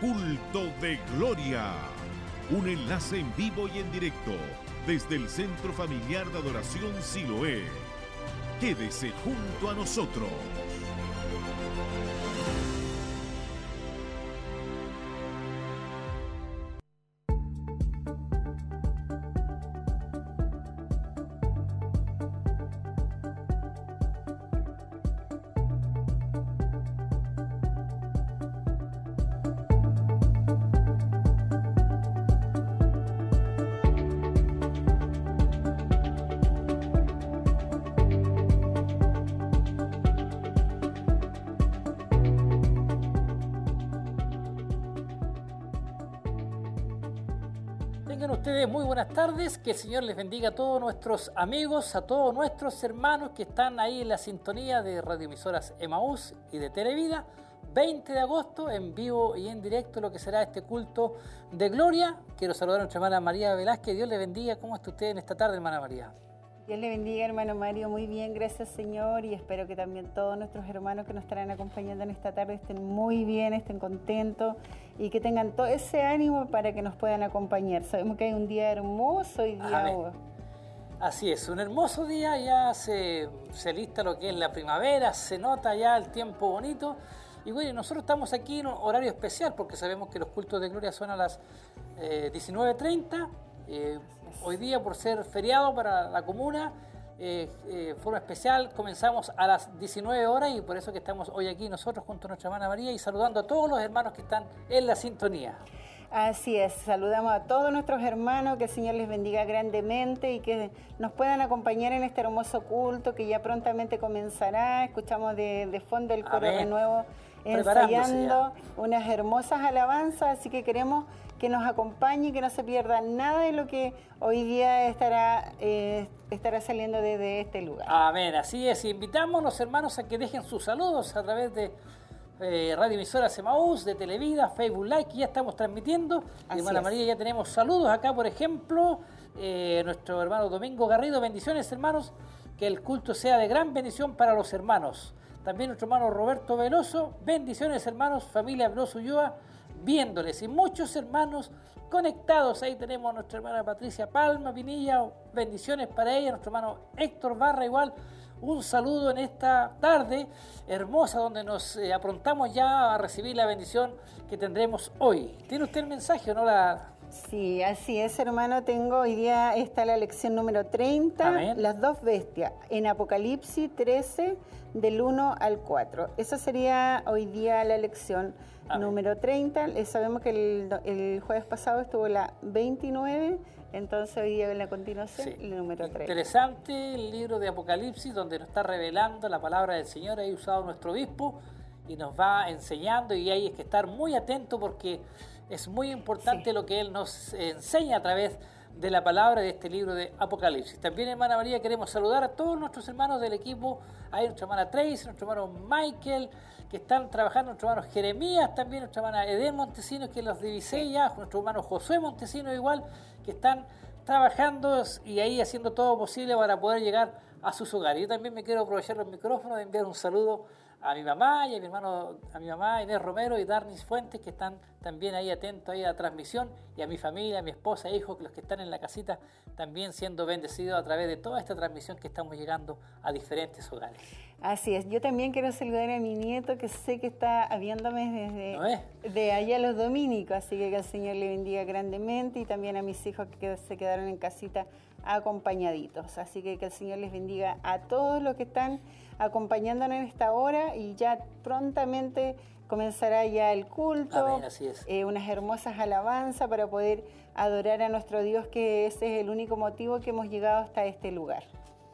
Culto de Gloria, un enlace en vivo y en directo desde el Centro Familiar de Adoración Siloé. Quédese junto a nosotros. Tardes, que el Señor les bendiga a todos nuestros amigos, a todos nuestros hermanos que están ahí en la sintonía de radioemisoras Emaús y de Televida. 20 de agosto, en vivo y en directo, lo que será este culto de gloria. Quiero saludar a nuestra hermana María Velázquez. Dios le bendiga. ¿Cómo está usted en esta tarde, hermana María? Dios le bendiga, hermano Mario. Muy bien, gracias, Señor. Y espero que también todos nuestros hermanos que nos estarán acompañando en esta tarde estén muy bien, estén contentos y que tengan todo ese ánimo para que nos puedan acompañar. Sabemos que hay un día hermoso y día. Así es, un hermoso día, ya se, se lista lo que es la primavera, se nota ya el tiempo bonito. Y bueno, nosotros estamos aquí en un horario especial porque sabemos que los cultos de gloria son a las eh, 19.30. Eh, hoy día, por ser feriado para la comuna, eh, eh, forma especial, comenzamos a las 19 horas y por eso que estamos hoy aquí nosotros junto a nuestra hermana María y saludando a todos los hermanos que están en la sintonía. Así es, saludamos a todos nuestros hermanos, que el Señor les bendiga grandemente y que nos puedan acompañar en este hermoso culto que ya prontamente comenzará. Escuchamos de, de fondo el coro de nuevo ensayando unas hermosas alabanzas, así que queremos que nos acompañe y que no se pierda nada de lo que hoy día estará, eh, estará saliendo desde este lugar. Amén, así es. Invitamos a los hermanos a que dejen sus saludos a través de eh, Radio Emisora Semaús, de Televida, Facebook Live, que ya estamos transmitiendo. Así Hermana es. María, ya tenemos saludos acá, por ejemplo, eh, nuestro hermano Domingo Garrido. Bendiciones, hermanos. Que el culto sea de gran bendición para los hermanos. También nuestro hermano Roberto Veloso. Bendiciones, hermanos. Familia Veloso Ulloa, viéndoles. Y muchos hermanos conectados. Ahí tenemos a nuestra hermana Patricia Palma Pinilla. Bendiciones para ella. Nuestro hermano Héctor Barra, igual. Un saludo en esta tarde hermosa donde nos eh, aprontamos ya a recibir la bendición que tendremos hoy. ¿Tiene usted el mensaje o no la, Sí, así es, hermano. Tengo hoy día está la lección número 30, Amén. las dos bestias, en Apocalipsis 13, del 1 al 4. Esa sería hoy día la lección Número 30. Eh, Sabemos que el, el jueves pasado estuvo la 29, entonces hoy día en la continuación, Sí. el número 30. Interesante el libro de Apocalipsis donde nos está revelando la palabra del Señor, ahí usado nuestro obispo y nos va enseñando y hay que estar muy atento porque es muy importante Sí. lo que Él nos enseña a través de la palabra de este libro de Apocalipsis. También, hermana María, queremos saludar a todos nuestros hermanos del equipo, ahí nuestra hermana Tracy, nuestro hermano Michael, que están trabajando, nuestro hermano Jeremías, también nuestra hermana Eden Montesino, que los divisé ya, nuestro hermano Josué Montesino igual, que están trabajando y ahí haciendo todo posible para poder llegar a sus hogares. Yo también me quiero aprovechar los micrófonos de enviar un saludo a mi mamá y a mi hermano, a mi mamá Inés Romero y Darnis Fuentes, que están también ahí atentos ahí a la transmisión, y a mi familia, a mi esposa, e hijos, los que están en la casita, también siendo bendecidos a través de toda esta transmisión que estamos llegando a diferentes hogares. Así es, yo también quiero saludar a mi nieto que sé que está viéndome ¿No desde es? de allá los dominicos, así que que el Señor le bendiga grandemente y también a mis hijos que se quedaron en casita acompañaditos. Así que que el Señor les bendiga a todos los que están acompañándonos en esta hora y ya prontamente comenzará ya el culto, Amén, así es. eh, unas hermosas alabanzas para poder adorar a nuestro Dios, que ese es el único motivo que hemos llegado hasta este lugar.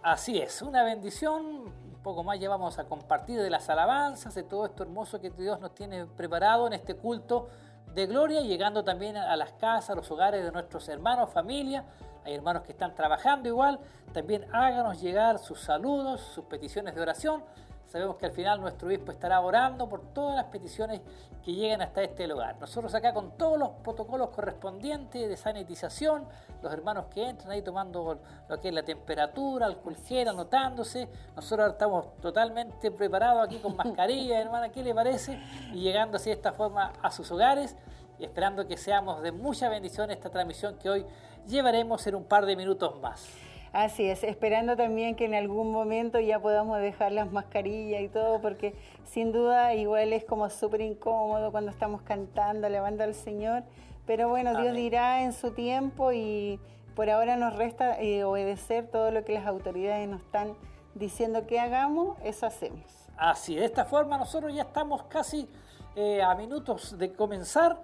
Así es, una bendición. Poco más ya vamos a compartir de las alabanzas, de todo esto hermoso que Dios nos tiene preparado en este culto de gloria, llegando también a las casas, a los hogares de nuestros hermanos, familia. Hay hermanos que están trabajando igual. También háganos llegar sus saludos, sus peticiones de oración. Sabemos que al final nuestro obispo estará orando por todas las peticiones que lleguen hasta este lugar. Nosotros acá con todos los protocolos correspondientes de sanitización, los hermanos que entran ahí tomando lo que es la temperatura, alcohol gel, anotándose. Nosotros estamos totalmente preparados aquí con mascarilla, hermana, ¿qué le parece? Y llegando así de esta forma a sus hogares y esperando que seamos de mucha bendición esta transmisión que hoy llevaremos en un par de minutos más. Así es, esperando también que en algún momento ya podamos dejar las mascarillas y todo, porque sin duda igual es como súper incómodo cuando estamos cantando, alabando al Señor, pero bueno, Dios dirá en su tiempo y por ahora nos resta eh, obedecer todo lo que las autoridades nos están diciendo que hagamos, eso hacemos. Así, de esta forma nosotros ya estamos casi eh, a minutos de comenzar.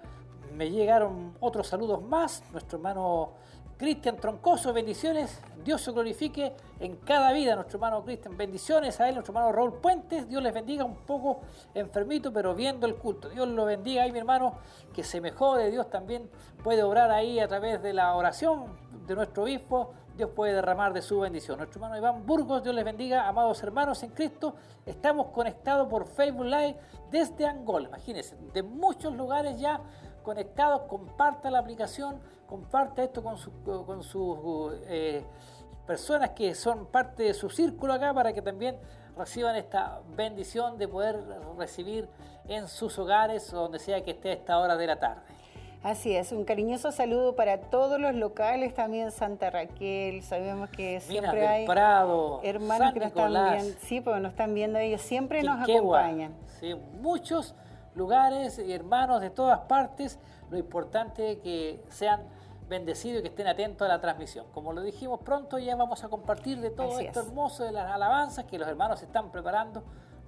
Me llegaron otros saludos más. Nuestro hermano Cristian Troncoso, bendiciones. Dios se glorifique en cada vida, nuestro hermano Cristian. Bendiciones a él, nuestro hermano Raúl Puentes. Dios les bendiga un poco enfermito, pero viendo el culto. Dios lo bendiga ahí, mi hermano, que se mejore. Dios también puede obrar ahí a través de la oración de nuestro obispo. Dios puede derramar de su bendición. Nuestro hermano Iván Burgos, Dios les bendiga, amados hermanos en Cristo. Estamos conectados por Facebook Live desde Angola. Imagínense, de muchos lugares ya conectados. Comparta la aplicación comparte esto con sus con eh, personas que son parte de su círculo acá para que también reciban esta bendición de poder recibir en sus hogares o donde sea que esté a esta hora de la tarde. Así es, un cariñoso saludo para todos los locales, también Santa Raquel, sabemos que siempre hay Prado, hermanos que nos están viendo, sí, porque nos están viendo ellos, siempre nos acompañan. Sí, muchos lugares hermanos de todas partes, lo importante es que sean bendecido y que estén atentos a la transmisión. Como lo dijimos pronto, ya vamos a compartir de todo esto hermoso de las alabanzas que los hermanos están preparando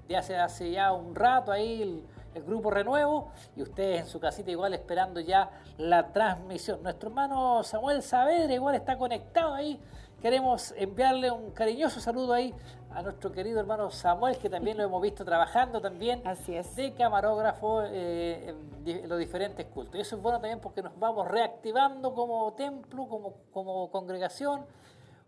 de hace, hace ya un rato ahí el, el, grupo Renuevo y ustedes en su casita igual esperando ya la transmisión. Nuestro hermano Samuel Saavedra igual está conectado ahí Queremos enviarle un cariñoso saludo ahí a nuestro querido hermano Samuel, que también lo hemos visto trabajando también Así es. de camarógrafo eh, en los diferentes cultos. Y eso es bueno también porque nos vamos reactivando como templo, como, como congregación,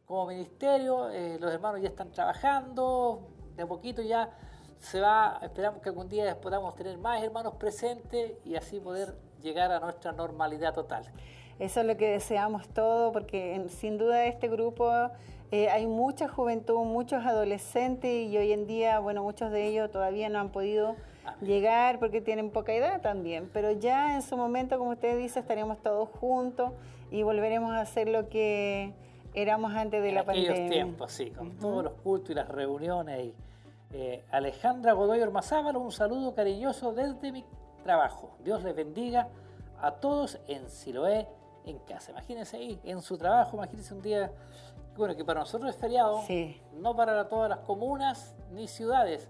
como ministerio. Eh, los hermanos ya están trabajando, de a poquito ya se va, esperamos que algún día podamos tener más hermanos presentes y así poder llegar a nuestra normalidad total. Eso es lo que deseamos todo, porque sin duda este grupo eh, hay mucha juventud, muchos adolescentes y hoy en día, bueno, muchos de ellos todavía no han podido llegar porque tienen poca edad también, pero ya en su momento, como usted dice, estaremos todos juntos y volveremos a hacer lo que éramos antes de la pandemia. aquellos tiempos, sí, con todos los cultos y las reuniones. Y, eh, Alejandra Godoy Ormazábal, un saludo cariñoso desde mi trabajo. Dios les bendiga a todos en Siloé, en casa. Imagínense ahí, en su trabajo, imagínense un día, bueno, que para nosotros es feriado, no para todas las comunas ni ciudades.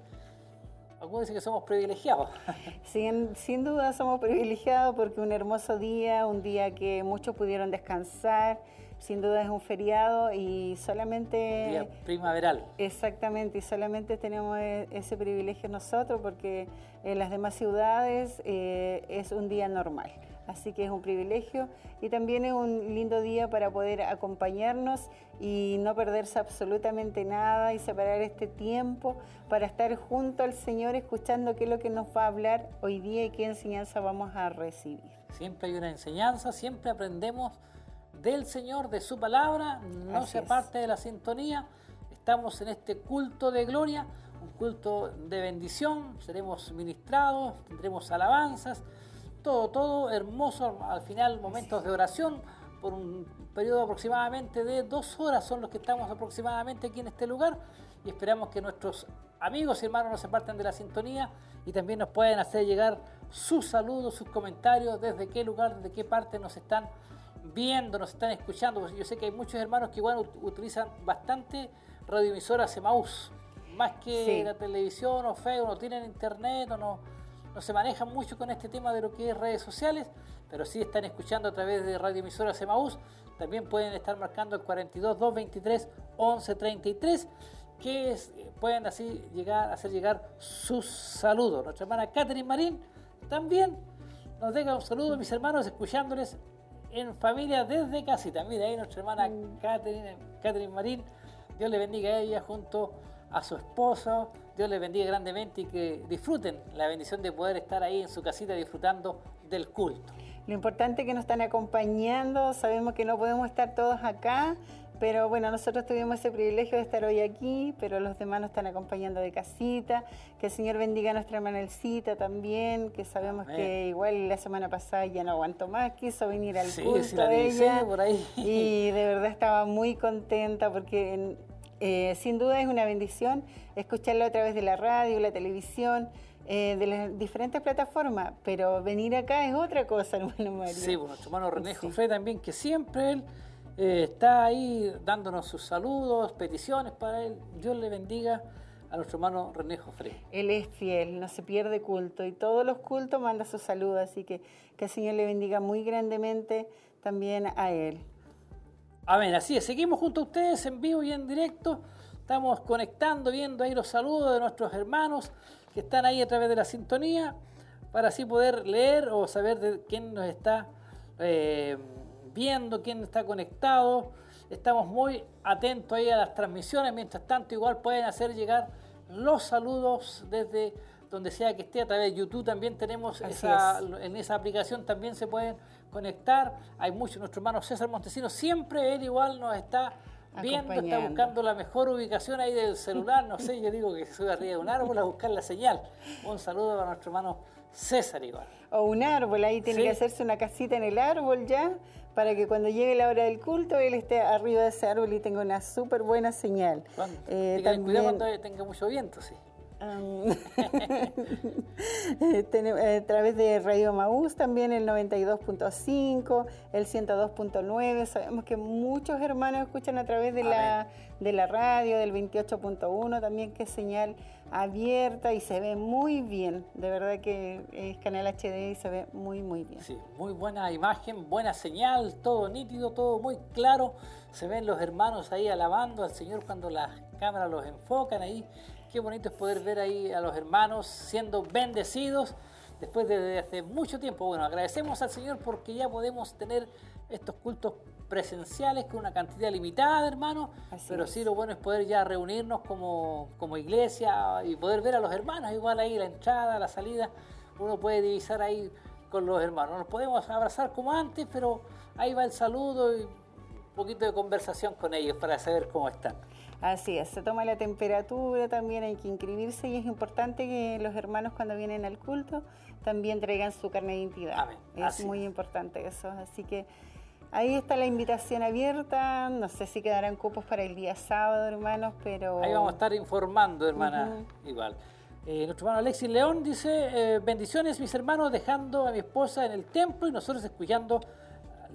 Algunos dicen que somos privilegiados. Sin, sin duda somos privilegiados porque un hermoso día, un día que muchos pudieron descansar, sin duda es un feriado y solamente... Día primaveral. Exactamente, y solamente tenemos e, ese privilegio nosotros porque en las demás ciudades eh, es un día normal. Así que es un privilegio y también es un lindo día para poder acompañarnos y no perderse absolutamente nada y separar este tiempo para estar junto al Señor escuchando qué es lo que nos va a hablar hoy día y qué enseñanza vamos a recibir. Siempre hay una enseñanza, siempre aprendemos del Señor, de su palabra, no se aparte de la sintonía. Estamos en este culto de gloria, un culto de bendición, seremos ministrados, tendremos alabanzas. Todo, todo hermoso. Al final, momentos de oración por un periodo aproximadamente de dos horas son los que estamos aproximadamente aquí en este lugar. Y esperamos que nuestros amigos y hermanos no se partan de la sintonía y también nos pueden hacer llegar sus saludos, sus comentarios, desde qué lugar, desde qué parte nos están viendo, nos están escuchando. Pues yo sé que hay muchos hermanos que igual utilizan bastante radioemisoras Emaús, más que la televisión o feo, no tienen internet o no no se manejan mucho con este tema de lo que es redes sociales, pero sí están escuchando a través de Radio Emisora Semaús. También pueden estar marcando el 42 223 1133 que pueden así llegar hacer llegar sus saludos. Nuestra hermana Catherine Marín también nos deja un saludo, mis hermanos, escuchándoles en familia desde casita. Mira ahí nuestra hermana mm. Catherine, Catherine Marín, Dios le bendiga a ella junto a su esposo Dios les bendiga grandemente y que disfruten la bendición de poder estar ahí en su casita disfrutando del culto. Lo importante es que nos están acompañando, sabemos que no podemos estar todos acá, pero bueno, nosotros tuvimos ese privilegio de estar hoy aquí, pero los demás nos están acompañando de casita. Que el Señor bendiga a nuestra hermana Elcita también, que sabemos que igual la semana pasada ya no aguantó más, quiso venir al culto de ella. Por ahí. Y de verdad estaba muy contenta porque eh, sin duda es una bendición escucharla a través de la radio, la televisión. Eh, de las diferentes plataformas, pero venir acá es otra cosa, hermano Mario. Sí, bueno, nuestro hermano René Jofre también, que siempre él eh, está ahí dándonos sus saludos, peticiones para él. Dios le bendiga a nuestro hermano René Jofre. Él es fiel, no se pierde culto y todos los cultos manda sus saludos, así que que el Señor le bendiga muy grandemente también a él. Amén, así es. Seguimos junto a ustedes en vivo y en directo. Estamos conectando, viendo ahí los saludos de nuestros hermanos que están ahí a través de la sintonía para así poder leer o saber de quién nos está eh, viendo, quién está conectado. Estamos muy atentos ahí a las transmisiones. Mientras tanto, igual pueden hacer llegar los saludos desde donde sea que esté, a través de YouTube también tenemos esa, en esa aplicación también se pueden conectar. Hay muchos, nuestro hermano César Montesinos, siempre él igual nos está viendo, está buscando la mejor ubicación ahí del celular, no sé, yo digo que sube arriba de un árbol a buscar la señal. Un saludo para nuestro hermano César igual. O un árbol, ahí tiene que hacerse una casita en el árbol ya para que cuando llegue la hora del culto él esté arriba de ese árbol y tenga una súper buena señal. Eh, también... Cuidado cuando tenga mucho viento, sí. Eh, a través de Radio Maús también el 92.5, el 102.9. Sabemos que muchos hermanos escuchan a través de, la, de la radio, del 28.1 también, que es señal abierta y se ve muy bien. De verdad que es canal HD y se ve muy, muy bien. Sí, muy buena imagen, buena señal, todo nítido, todo muy claro. Se ven los hermanos ahí alabando al Señor cuando las cámaras los enfocan ahí Qué bonito es poder ver ahí a los hermanos siendo bendecidos después de hace mucho tiempo. Bueno, agradecemos al Señor porque ya podemos tener estos cultos presenciales con una cantidad limitada, hermanos, pero sí lo bueno es poder ya reunirnos como, como iglesia y poder ver a los hermanos, igual ahí la entrada, la salida, uno puede divisar ahí con los hermanos. Nos podemos abrazar como antes, pero ahí va el saludo y un poquito de conversación con ellos para saber cómo están. Así es, se toma la temperatura también, hay que inscribirse y es importante que los hermanos cuando vienen al culto también traigan su carne de identidad. Es muy importante eso, así que ahí está la invitación abierta, no sé si quedarán cupos para el día sábado, hermanos, pero... Ahí vamos a estar informando, hermana, igual. Eh, nuestro hermano Alexis León dice, eh, bendiciones mis hermanos, dejando a mi esposa en el templo y nosotros escuchando,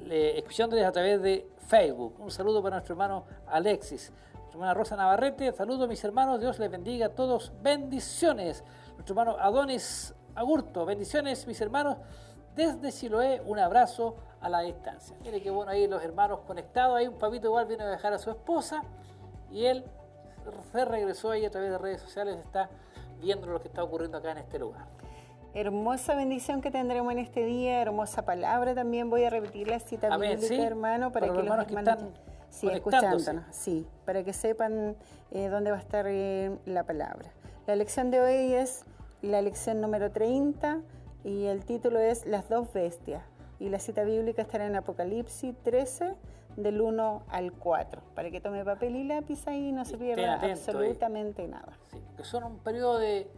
escuchándoles a través de Facebook. Un saludo para nuestro hermano Alexis hermana Rosa Navarrete, saludo a mis hermanos, Dios les bendiga a todos, bendiciones. Nuestro hermano Adonis Agurto, bendiciones mis hermanos, desde Siloé, un abrazo a la distancia. Mire qué bueno ahí los hermanos conectados, ahí un papito igual viene a dejar a su esposa y él se regresó ahí a través de redes sociales, está viendo lo que está ocurriendo acá en este lugar. Hermosa bendición que tendremos en este día, hermosa palabra también. Voy a repetir la cita bíblica, hermano, para, que los hermanos... Sí, escuchándonos, sí, para que sepan eh, dónde va a estar eh, la palabra. La lección de hoy es la lección número 30 y el título es Las dos bestias. Y la cita bíblica estará en Apocalipsis 13, del 1 al 4, para que tome papel y lápiz ahí y no se pierda absolutamente nada. Sí, que son un periodo de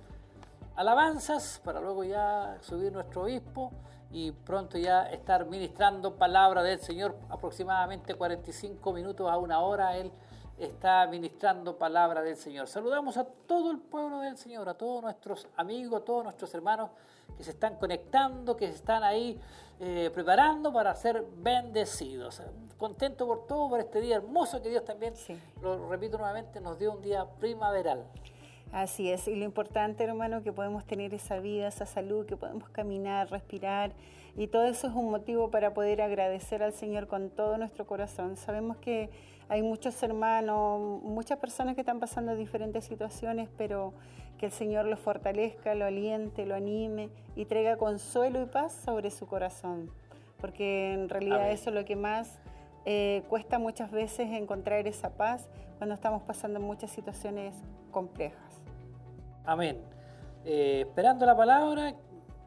alabanzas para luego ya subir nuestro obispo y pronto ya estar ministrando palabra del Señor, aproximadamente 45 minutos a una hora, Él está ministrando palabra del Señor. Saludamos a todo el pueblo del Señor, a todos nuestros amigos, a todos nuestros hermanos que se están conectando, que están ahí eh, preparando para ser bendecidos. Contento por todo, por este día hermoso que Dios también, lo repito nuevamente, nos dio un día primaveral. Así es, y lo importante, hermano, que podemos tener esa vida, esa salud, que podemos caminar, respirar, y todo eso es un motivo para poder agradecer al Señor con todo nuestro corazón. Sabemos que hay muchos hermanos, muchas personas que están pasando diferentes situaciones, pero que el Señor los fortalezca, lo aliente, lo anime y traiga consuelo y paz sobre su corazón, porque en realidad eso es lo que más eh, cuesta muchas veces encontrar esa paz cuando estamos pasando muchas situaciones complejas. Amén. Eh, esperando la palabra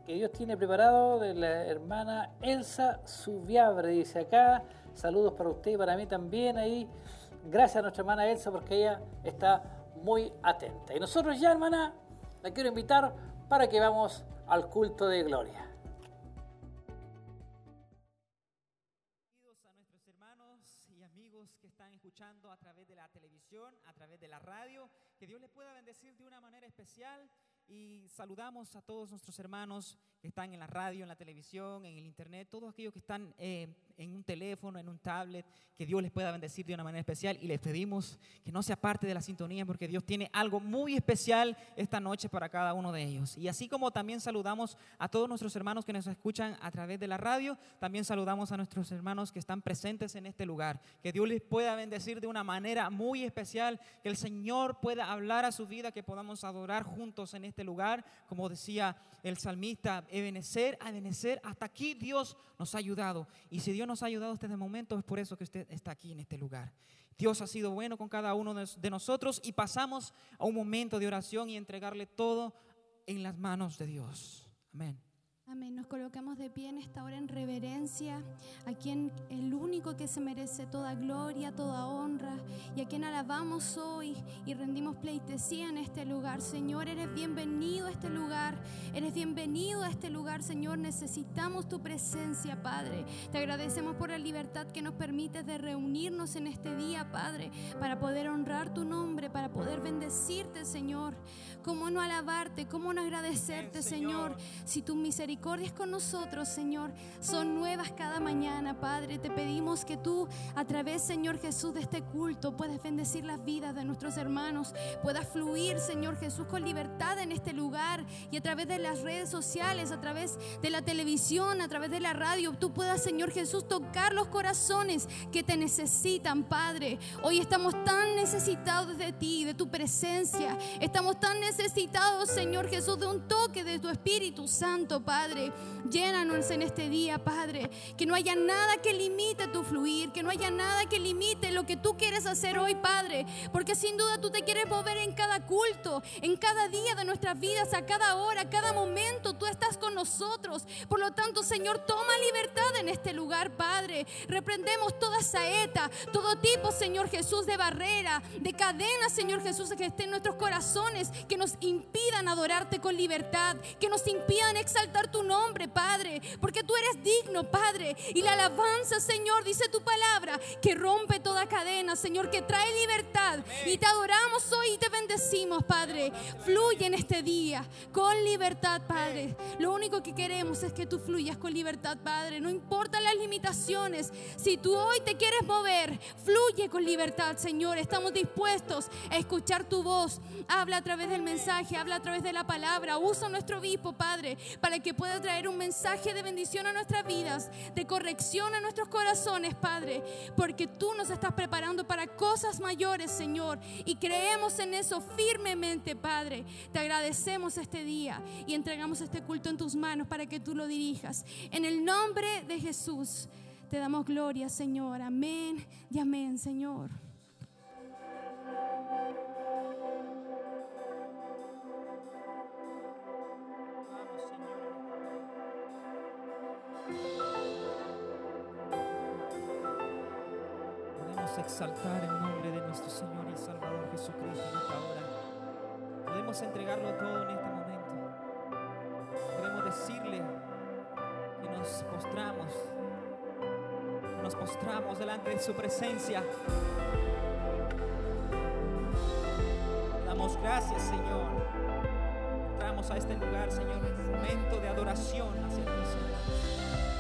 que Dios tiene preparado de la hermana Elsa Subiabre, dice acá. Saludos para usted y para mí también ahí. Gracias a nuestra hermana Elsa porque ella está muy atenta. Y nosotros ya, hermana, la quiero invitar para que vamos al culto de gloria. a nuestros hermanos y amigos que están escuchando a través de la televisión, a través de la radio, que Dios les pueda bendecir de una manera especial y saludamos a todos nuestros hermanos que están en la radio, en la televisión, en el internet, todos aquellos que están eh, en un teléfono, en un tablet, que Dios les pueda bendecir de una manera especial y les pedimos que no sea parte de la sintonía porque Dios tiene algo muy especial esta noche para cada uno de ellos. Y así como también saludamos a todos nuestros hermanos que nos escuchan a través de la radio, también saludamos a nuestros hermanos que están presentes en este lugar. Que Dios les pueda bendecir de una manera muy especial, que el Señor pueda hablar a su vida, que podamos adorar juntos en este lugar, como decía el salmista, ebenecer, ebenecer, hasta aquí Dios nos ha ayudado. Y si Dios nos ha ayudado hasta este momento, es por eso que usted está aquí en este lugar. Dios ha sido bueno con cada uno de nosotros y pasamos a un momento de oración y entregarle todo en las manos de Dios. Amén. Amén. Nos colocamos de pie en esta hora en reverencia a quien el único que se merece toda gloria, toda honra y a quien alabamos hoy y rendimos pleitesía en este lugar. Señor, eres bienvenido a este lugar. Eres bienvenido a este lugar, Señor. Necesitamos tu presencia, Padre. Te agradecemos por la libertad que nos permites de reunirnos en este día, Padre, para poder honrar tu nombre, para poder bendecirte, Señor. ¿Cómo no alabarte? ¿Cómo no agradecerte, Señor? Si tu misericordia es con nosotros, Señor, son nuevas cada mañana, Padre. Te pedimos que tú, a través, Señor Jesús, de este culto, puedas bendecir las vidas de nuestros hermanos, puedas fluir, Señor Jesús, con libertad en este lugar y a través de las redes sociales, a través de la televisión, a través de la radio, tú puedas, Señor Jesús, tocar los corazones que te necesitan, Padre. Hoy estamos tan necesitados de ti, de tu presencia. Estamos tan necesitados, Señor Jesús, de un toque de tu Espíritu Santo, Padre. Llénanos en este día, Padre. Que no haya nada que limite tu fluir, que no haya nada que limite lo que tú quieres hacer hoy, Padre. Porque sin duda tú te quieres mover en cada culto, en cada día de nuestras vidas, a cada hora, a cada momento. Tú estás con nosotros. Por lo tanto, Señor, toma libertad en este lugar, Padre. Reprendemos toda saeta, todo tipo, Señor Jesús, de barrera, de cadena, Señor Jesús, que esté en nuestros corazones, que nos impidan adorarte con libertad, que nos impidan exaltar tu nombre, Padre, porque tú eres digno, Padre. Y la alabanza, Señor, dice tu palabra, que rompe toda cadena, Señor, que trae libertad. Y te adoramos hoy y te bendecimos, Padre. Fluye en este día con libertad, Padre. Lo único que queremos es que tú fluyas con libertad, Padre. No importa las limitaciones. Si tú hoy te quieres mover, fluye con libertad, Señor. Estamos dispuestos a escuchar tu voz. Habla a través del mensaje, habla a través de la palabra. Usa nuestro obispo, Padre, para que pueda traer un mensaje de bendición a nuestras vidas, de corrección a nuestros corazones, Padre, porque tú nos estás preparando para cosas mayores, Señor, y creemos en eso firmemente, Padre. Te agradecemos este día y entregamos este culto en tus manos para que tú lo dirijas. En el nombre de Jesús te damos gloria, Señor. Amén y amén, Señor. Exaltar el nombre de nuestro Señor y Salvador Jesucristo en esta hora. Podemos entregarlo todo en este momento. Podemos decirle que nos postramos, nos postramos delante de su presencia. Damos gracias, Señor. Entramos a este lugar, Señor, en un momento de adoración hacia ti, Señor.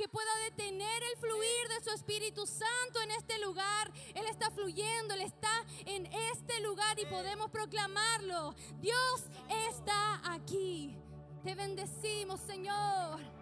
que pueda detener el fluir de su Espíritu Santo en este lugar. Él está fluyendo, Él está en este lugar y podemos proclamarlo. Dios está aquí. Te bendecimos, Señor.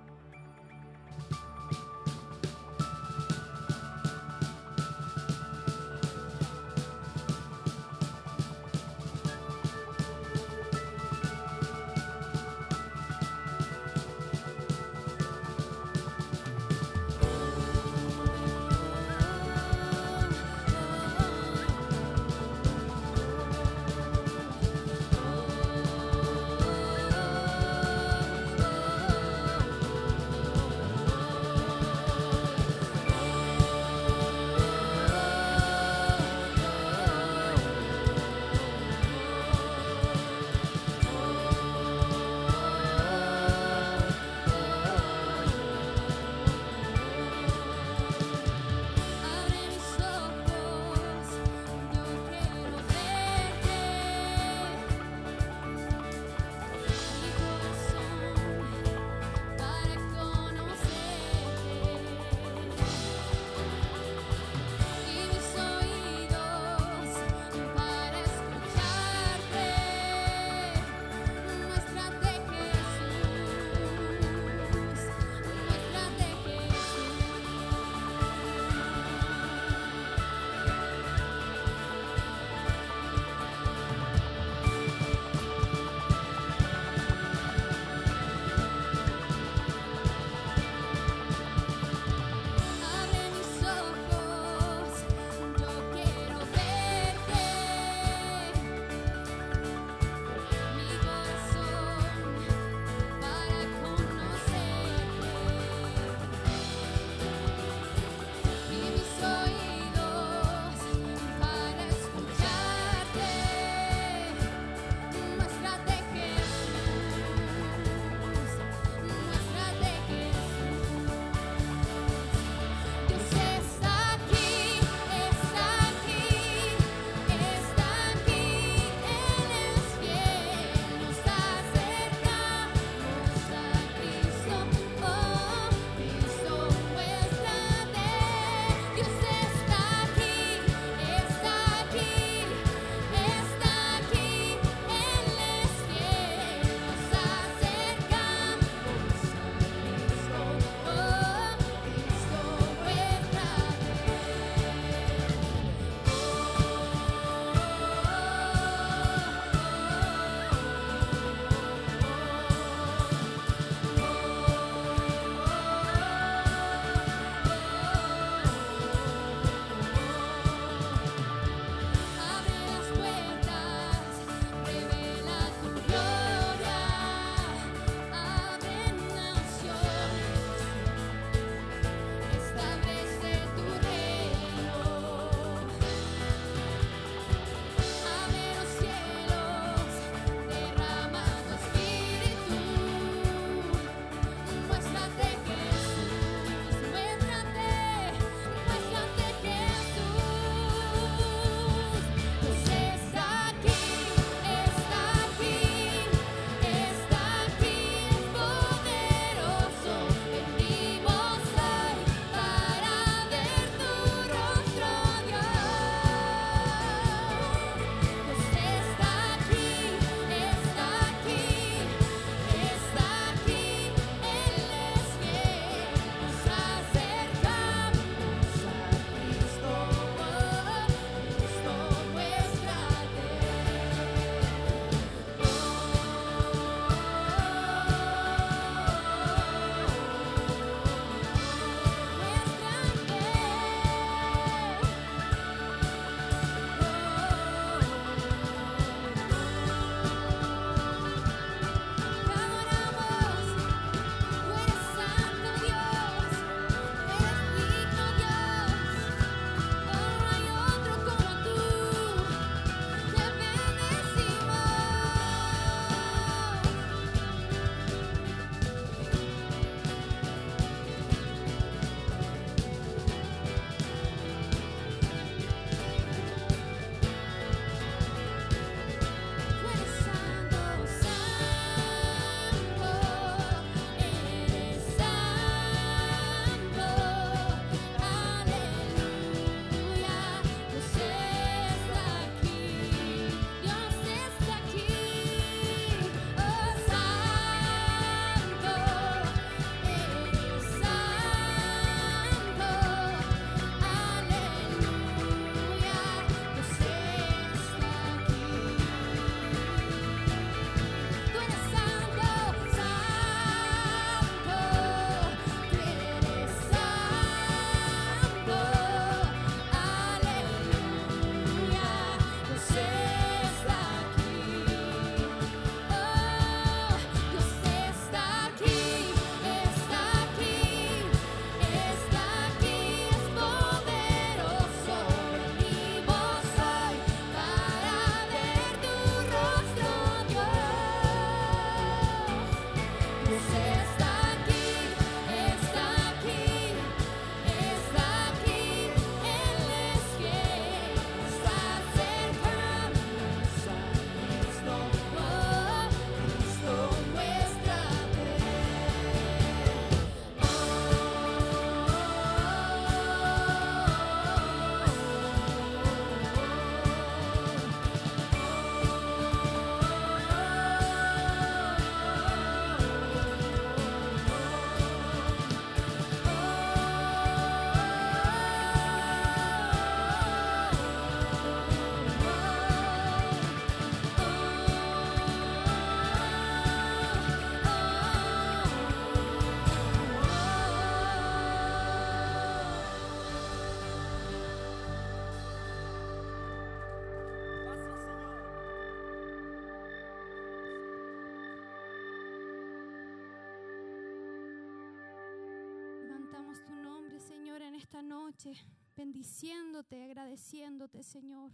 bendiciéndote, agradeciéndote, Señor.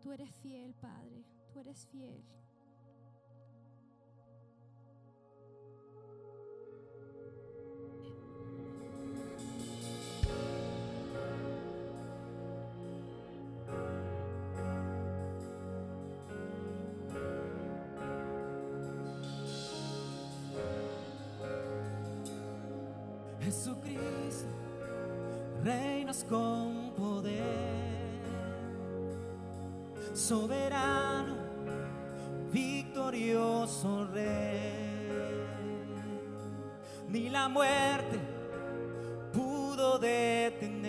Tú eres fiel, Padre, tú eres fiel. soberano, victorioso rey. Ni la muerte pudo detener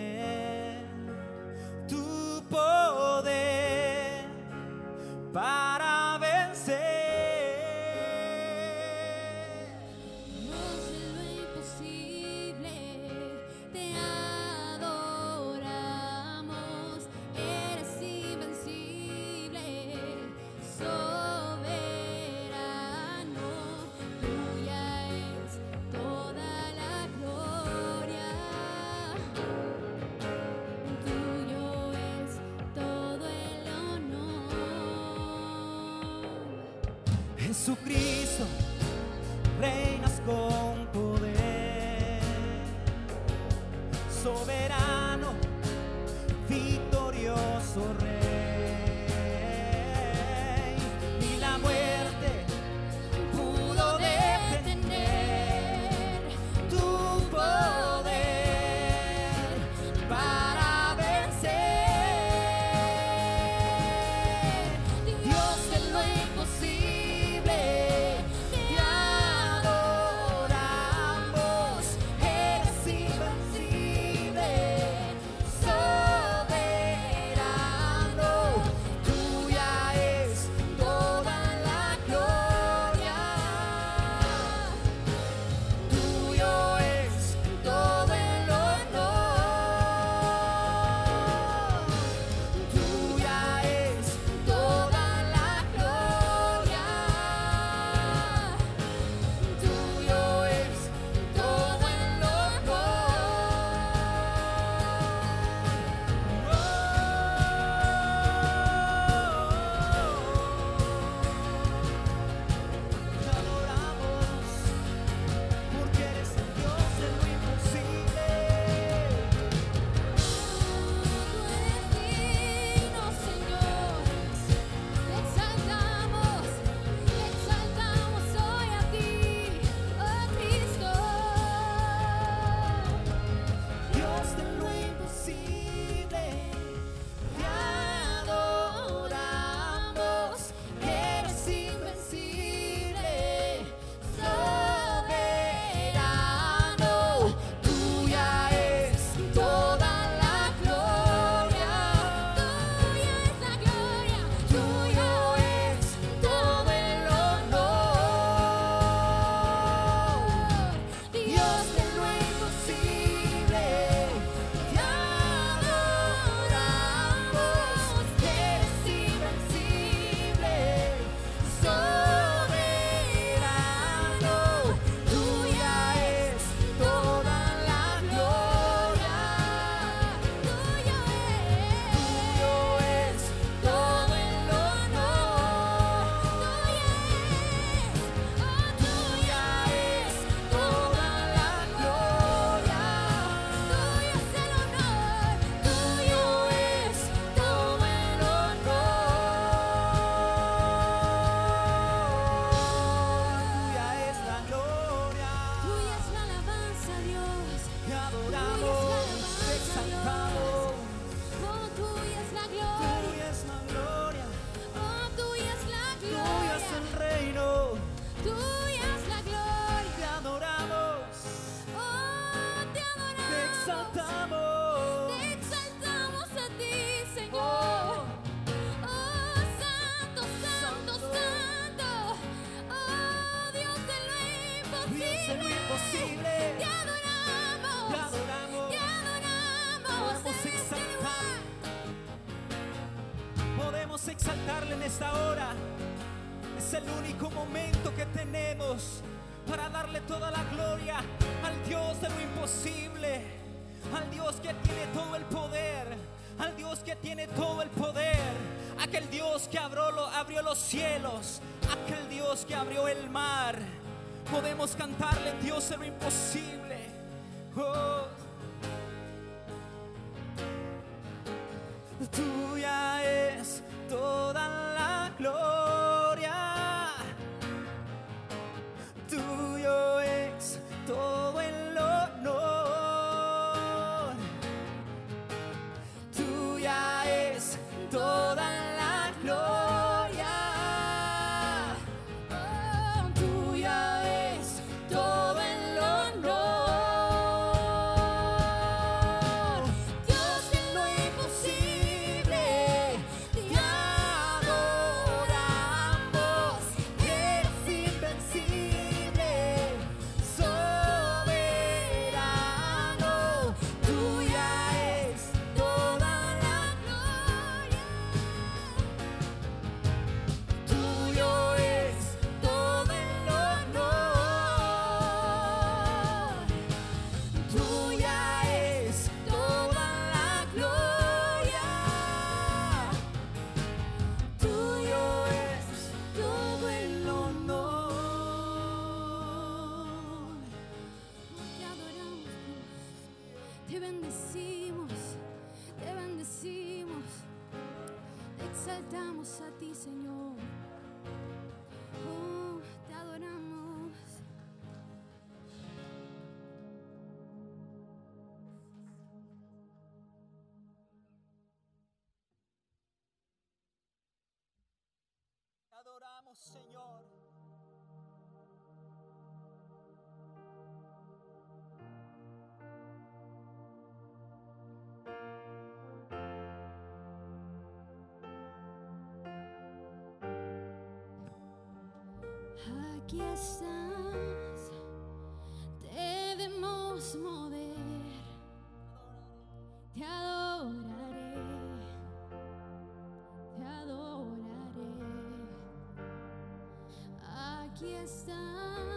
Aquel Dios que abrió el mar. Podemos cantarle, Dios, en lo imposible. a ti, Señor. aquí estás, debemos mover, te adoraré, te adoraré, aquí estás.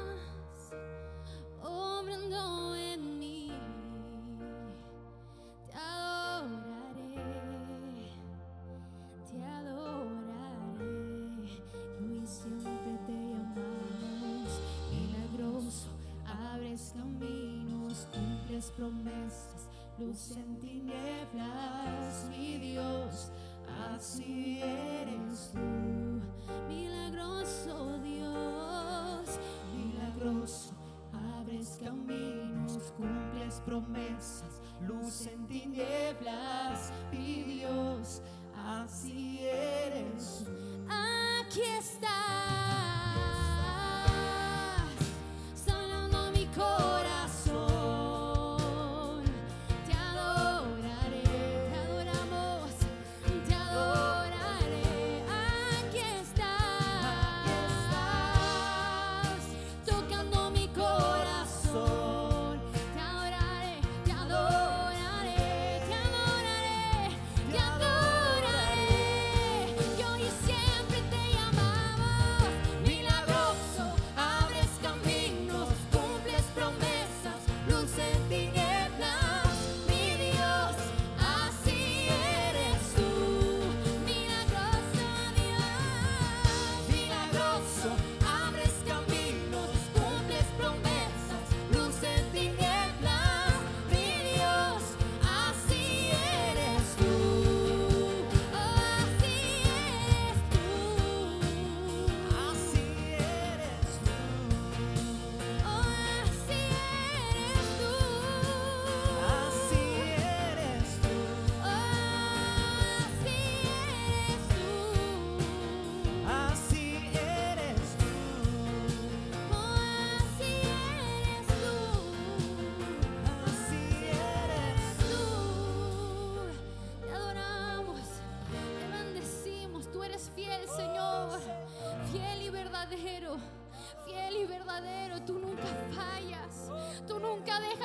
promesas, luz en tinieblas, mi Dios, así eres tú, milagroso Dios, milagroso, abres caminos, cumples promesas, luz en tinieblas.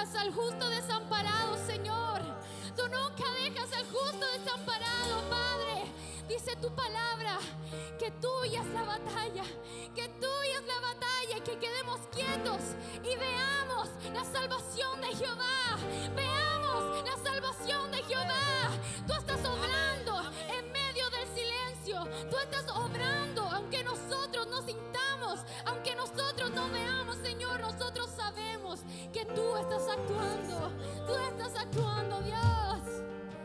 al justo desamparado, Señor. Tú nunca dejas al justo desamparado, Padre. Dice tu palabra que tuya es la batalla, que tuya es la batalla y que quedemos quietos y veamos la salvación de Jehová. Veamos la salvación de Jehová. Tú Tú estás obrando, aunque nosotros no sintamos, aunque nosotros no veamos, Señor, nosotros sabemos que tú estás actuando. Tú estás actuando, Dios.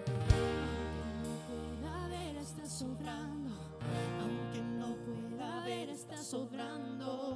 Aunque no pueda ver, estás sobrando. Aunque no pueda ver, estás sobrando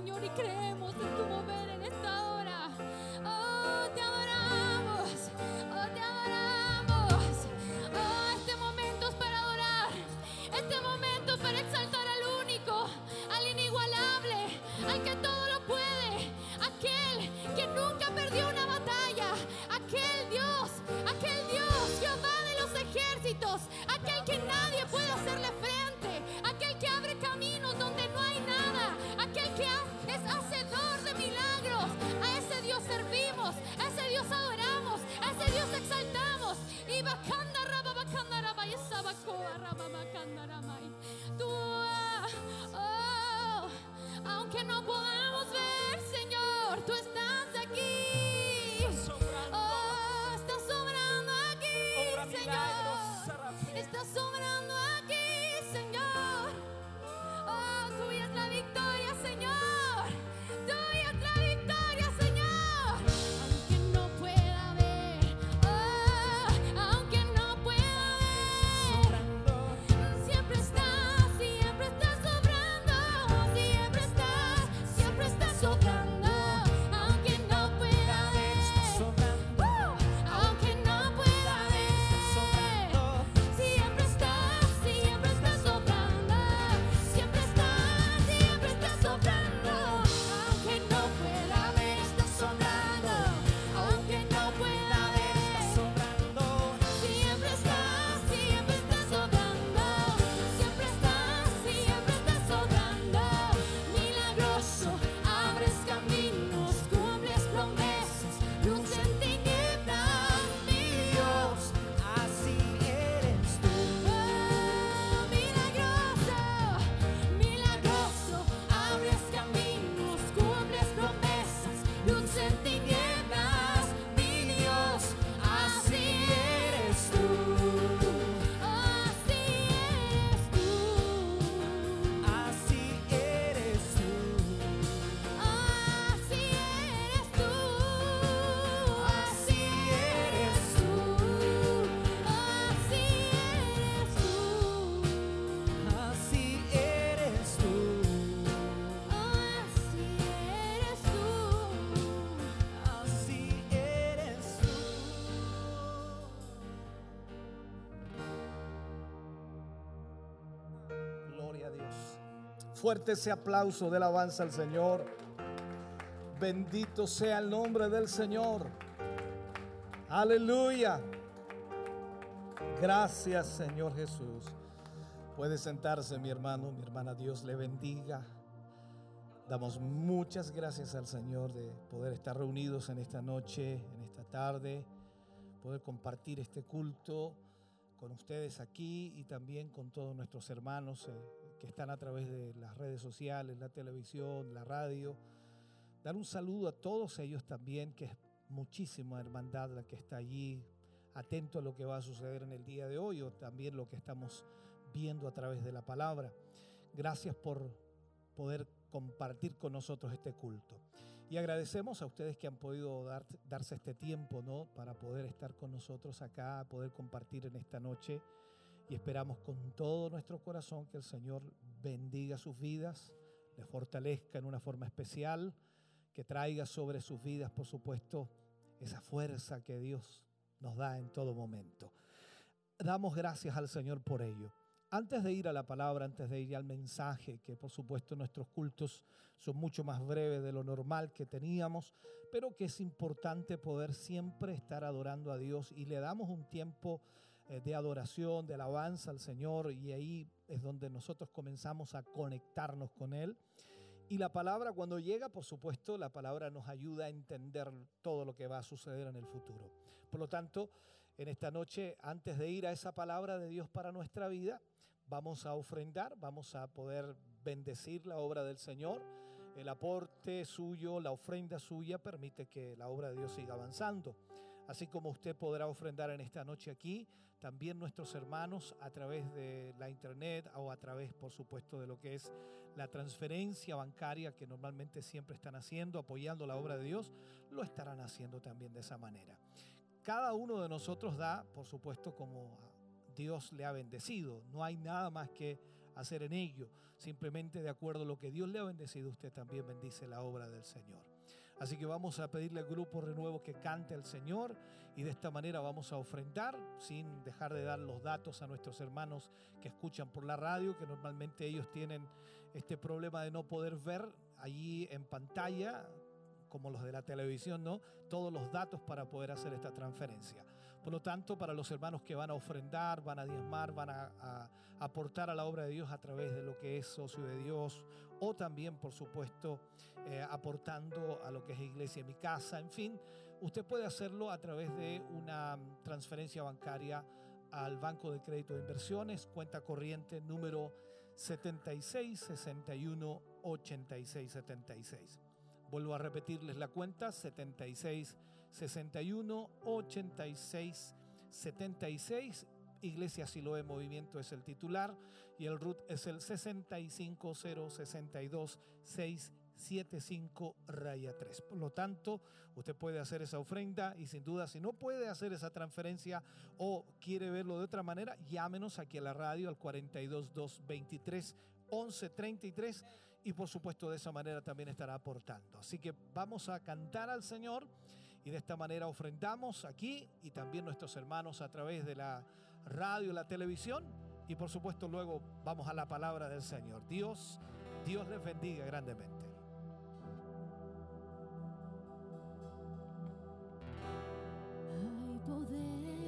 Signore, crea. que no puedo. Fuerte ese aplauso de alabanza al Señor. Bendito sea el nombre del Señor. Aleluya. Gracias Señor Jesús. Puede sentarse mi hermano, mi hermana. Dios le bendiga. Damos muchas gracias al Señor de poder estar reunidos en esta noche, en esta tarde, poder compartir este culto con ustedes aquí y también con todos nuestros hermanos eh, que están a través de las redes sociales, la televisión, la radio. Dar un saludo a todos ellos también, que es muchísima hermandad la que está allí, atento a lo que va a suceder en el día de hoy o también lo que estamos viendo a través de la palabra. Gracias por poder compartir con nosotros este culto. Y agradecemos a ustedes que han podido dar, darse este tiempo, ¿no? Para poder estar con nosotros acá, poder compartir en esta noche. Y esperamos con todo nuestro corazón que el Señor bendiga sus vidas, les fortalezca en una forma especial, que traiga sobre sus vidas, por supuesto, esa fuerza que Dios nos da en todo momento. Damos gracias al Señor por ello. Antes de ir a la palabra, antes de ir al mensaje, que por supuesto nuestros cultos son mucho más breves de lo normal que teníamos, pero que es importante poder siempre estar adorando a Dios y le damos un tiempo de adoración, de alabanza al Señor y ahí es donde nosotros comenzamos a conectarnos con Él. Y la palabra cuando llega, por supuesto, la palabra nos ayuda a entender todo lo que va a suceder en el futuro. Por lo tanto, en esta noche, antes de ir a esa palabra de Dios para nuestra vida, vamos a ofrendar, vamos a poder bendecir la obra del Señor. El aporte suyo, la ofrenda suya permite que la obra de Dios siga avanzando. Así como usted podrá ofrendar en esta noche aquí, también nuestros hermanos a través de la internet o a través, por supuesto, de lo que es la transferencia bancaria que normalmente siempre están haciendo, apoyando la obra de Dios, lo estarán haciendo también de esa manera. Cada uno de nosotros da, por supuesto, como Dios le ha bendecido. No hay nada más que hacer en ello. Simplemente de acuerdo a lo que Dios le ha bendecido, usted también bendice la obra del Señor. Así que vamos a pedirle al grupo Renuevo que cante al Señor y de esta manera vamos a ofrendar sin dejar de dar los datos a nuestros hermanos que escuchan por la radio, que normalmente ellos tienen este problema de no poder ver allí en pantalla, como los de la televisión, ¿no? Todos los datos para poder hacer esta transferencia. Por lo tanto, para los hermanos que van a ofrendar, van a diezmar, van a, aportar a la obra de Dios a través de lo que es socio de Dios, o también, por supuesto, eh, aportando a lo que es Iglesia en mi casa, en fin, usted puede hacerlo a través de una transferencia bancaria al Banco de Crédito de Inversiones, cuenta corriente número 76 61 86 76. Vuelvo a repetirles la cuenta 76 61 86 76. Iglesia Siloé Movimiento es el titular y el RUT es el 65062 675 raya 3. Por lo tanto, usted puede hacer esa ofrenda y sin duda si no puede hacer esa transferencia o quiere verlo de otra manera, llámenos aquí a la radio al 42223 1133 y por supuesto de esa manera también estará aportando. Así que vamos a cantar al Señor y de esta manera ofrendamos aquí y también nuestros hermanos a través de la radio, la televisión y por supuesto luego vamos a la palabra del Señor. Dios, Dios les bendiga grandemente. Hay poder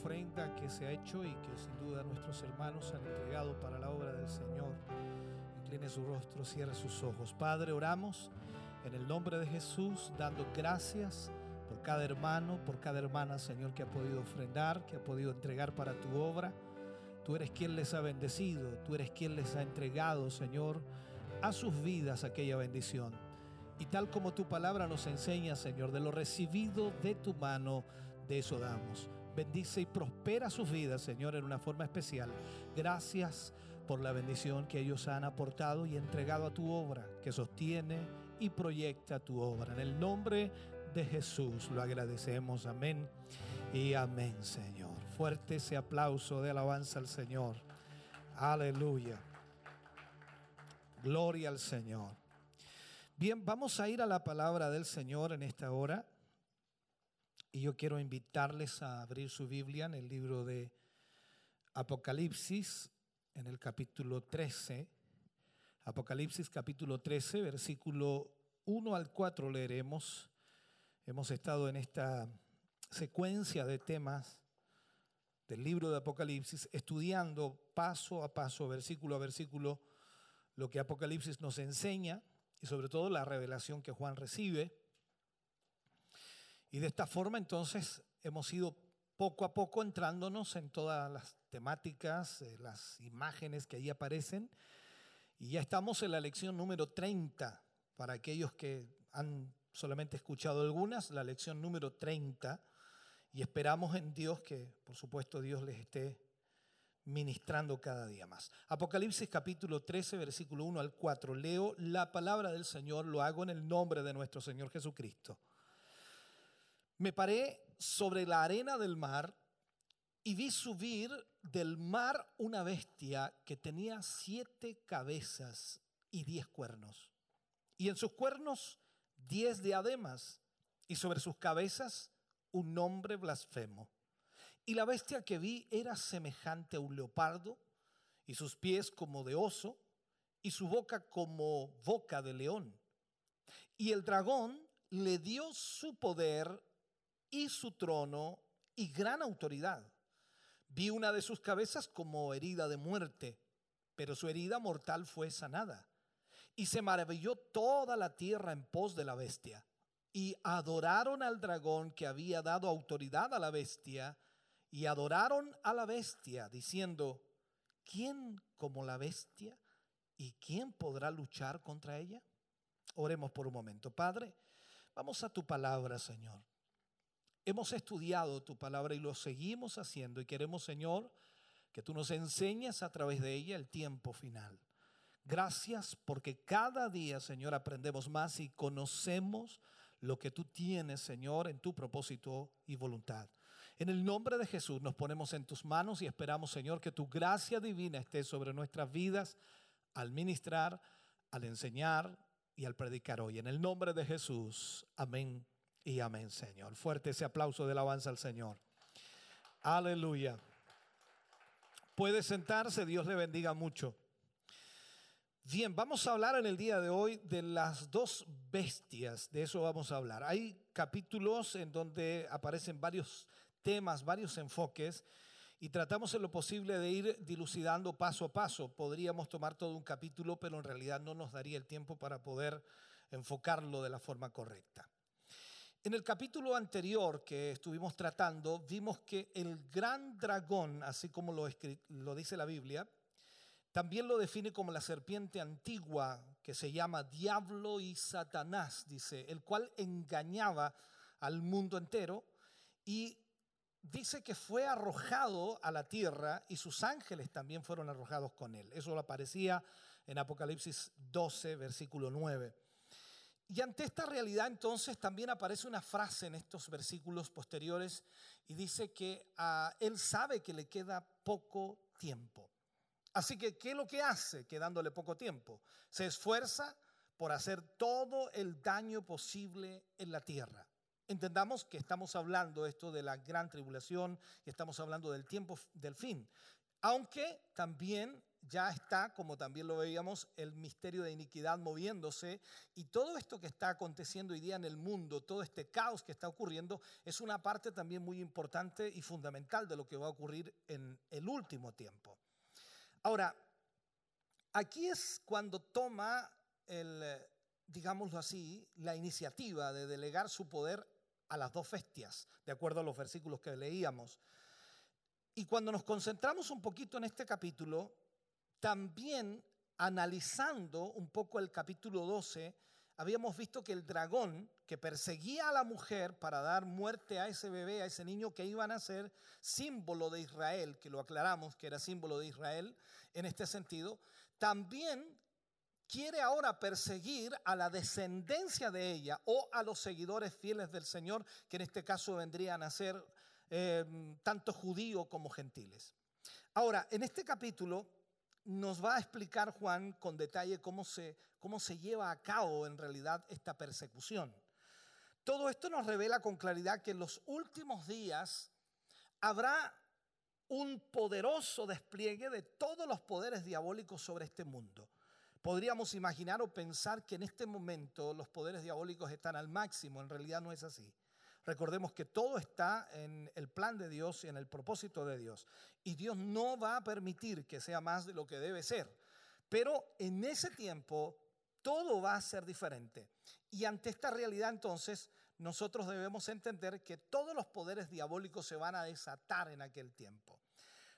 ofrenda que se ha hecho y que sin duda nuestros hermanos han entregado para la obra del Señor. Incline su rostro, cierre sus ojos. Padre, oramos en el nombre de Jesús, dando gracias por cada hermano, por cada hermana, Señor, que ha podido ofrendar, que ha podido entregar para tu obra. Tú eres quien les ha bendecido, tú eres quien les ha entregado, Señor, a sus vidas aquella bendición. Y tal como tu palabra nos enseña, Señor, de lo recibido de tu mano, de eso damos. Bendice y prospera sus vidas, Señor, en una forma especial. Gracias por la bendición que ellos han aportado y entregado a tu obra, que sostiene y proyecta tu obra. En el nombre de Jesús lo agradecemos. Amén y amén, Señor. Fuerte ese aplauso de alabanza al Señor. Aleluya. Gloria al Señor. Bien, vamos a ir a la palabra del Señor en esta hora. Y yo quiero invitarles a abrir su Biblia en el libro de Apocalipsis, en el capítulo 13. Apocalipsis capítulo 13, versículo 1 al 4 leeremos. Hemos estado en esta secuencia de temas del libro de Apocalipsis, estudiando paso a paso, versículo a versículo, lo que Apocalipsis nos enseña y sobre todo la revelación que Juan recibe. Y de esta forma entonces hemos ido poco a poco entrándonos en todas las temáticas, eh, las imágenes que ahí aparecen. Y ya estamos en la lección número 30, para aquellos que han solamente escuchado algunas, la lección número 30. Y esperamos en Dios que, por supuesto, Dios les esté ministrando cada día más. Apocalipsis capítulo 13, versículo 1 al 4. Leo la palabra del Señor, lo hago en el nombre de nuestro Señor Jesucristo. Me paré sobre la arena del mar y vi subir del mar una bestia que tenía siete cabezas y diez cuernos. Y en sus cuernos diez diademas y sobre sus cabezas un nombre blasfemo. Y la bestia que vi era semejante a un leopardo, y sus pies como de oso, y su boca como boca de león. Y el dragón le dio su poder y su trono y gran autoridad. Vi una de sus cabezas como herida de muerte, pero su herida mortal fue sanada. Y se maravilló toda la tierra en pos de la bestia. Y adoraron al dragón que había dado autoridad a la bestia y adoraron a la bestia, diciendo, ¿quién como la bestia? ¿Y quién podrá luchar contra ella? Oremos por un momento. Padre, vamos a tu palabra, Señor. Hemos estudiado tu palabra y lo seguimos haciendo y queremos, Señor, que tú nos enseñes a través de ella el tiempo final. Gracias porque cada día, Señor, aprendemos más y conocemos lo que tú tienes, Señor, en tu propósito y voluntad. En el nombre de Jesús nos ponemos en tus manos y esperamos, Señor, que tu gracia divina esté sobre nuestras vidas al ministrar, al enseñar y al predicar hoy. En el nombre de Jesús, amén y amén, Señor. Fuerte ese aplauso de alabanza al Señor. Aleluya. Puede sentarse, Dios le bendiga mucho. Bien, vamos a hablar en el día de hoy de las dos bestias, de eso vamos a hablar. Hay capítulos en donde aparecen varios temas, varios enfoques, y tratamos en lo posible de ir dilucidando paso a paso. Podríamos tomar todo un capítulo, pero en realidad no nos daría el tiempo para poder enfocarlo de la forma correcta. En el capítulo anterior que estuvimos tratando, vimos que el gran dragón, así como lo, lo dice la Biblia, también lo define como la serpiente antigua que se llama Diablo y Satanás, dice, el cual engañaba al mundo entero y dice que fue arrojado a la tierra y sus ángeles también fueron arrojados con él. Eso lo aparecía en Apocalipsis 12, versículo 9. Y ante esta realidad entonces también aparece una frase en estos versículos posteriores y dice que a él sabe que le queda poco tiempo. Así que, ¿qué es lo que hace quedándole poco tiempo? Se esfuerza por hacer todo el daño posible en la tierra. Entendamos que estamos hablando esto de la gran tribulación y estamos hablando del tiempo del fin. Aunque también ya está, como también lo veíamos, el misterio de iniquidad moviéndose y todo esto que está aconteciendo hoy día en el mundo, todo este caos que está ocurriendo, es una parte también muy importante y fundamental de lo que va a ocurrir en el último tiempo. Ahora, aquí es cuando toma el, digámoslo así, la iniciativa de delegar su poder a las dos bestias, de acuerdo a los versículos que leíamos. Y cuando nos concentramos un poquito en este capítulo, también analizando un poco el capítulo 12, habíamos visto que el dragón que perseguía a la mujer para dar muerte a ese bebé, a ese niño que iba a nacer, símbolo de Israel, que lo aclaramos que era símbolo de Israel en este sentido, también quiere ahora perseguir a la descendencia de ella o a los seguidores fieles del Señor, que en este caso vendrían a ser eh, tanto judíos como gentiles. Ahora, en este capítulo nos va a explicar Juan con detalle cómo se, cómo se lleva a cabo en realidad esta persecución. Todo esto nos revela con claridad que en los últimos días habrá un poderoso despliegue de todos los poderes diabólicos sobre este mundo. Podríamos imaginar o pensar que en este momento los poderes diabólicos están al máximo, en realidad no es así. Recordemos que todo está en el plan de Dios y en el propósito de Dios. Y Dios no va a permitir que sea más de lo que debe ser. Pero en ese tiempo todo va a ser diferente. Y ante esta realidad entonces nosotros debemos entender que todos los poderes diabólicos se van a desatar en aquel tiempo.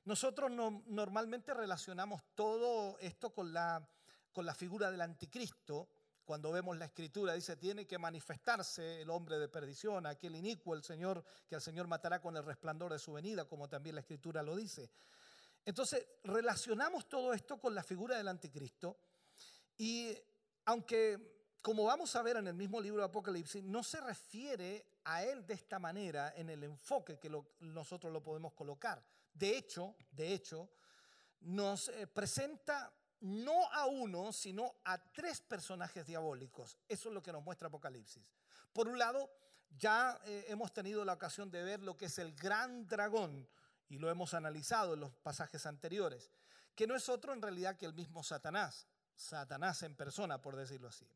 Nosotros normalmente relacionamos todo esto con la, con la figura del anticristo, cuando vemos la escritura, dice, tiene que manifestarse el hombre de perdición, aquel inicuo, el Señor, que el Señor matará con el resplandor de su venida, como también la escritura lo dice. Entonces, relacionamos todo esto con la figura del anticristo y aunque, como vamos a ver en el mismo libro de Apocalipsis, no se refiere a él de esta manera en el enfoque que nosotros lo podemos colocar. De hecho, de hecho, nos eh, presenta no a uno, sino a tres personajes diabólicos. Eso es lo que nos muestra Apocalipsis. Por un lado, ya eh, hemos tenido la ocasión de ver lo que es el gran dragón, y lo hemos analizado en los pasajes anteriores, que no es otro en realidad que el mismo Satanás, Satanás en persona, por decirlo así.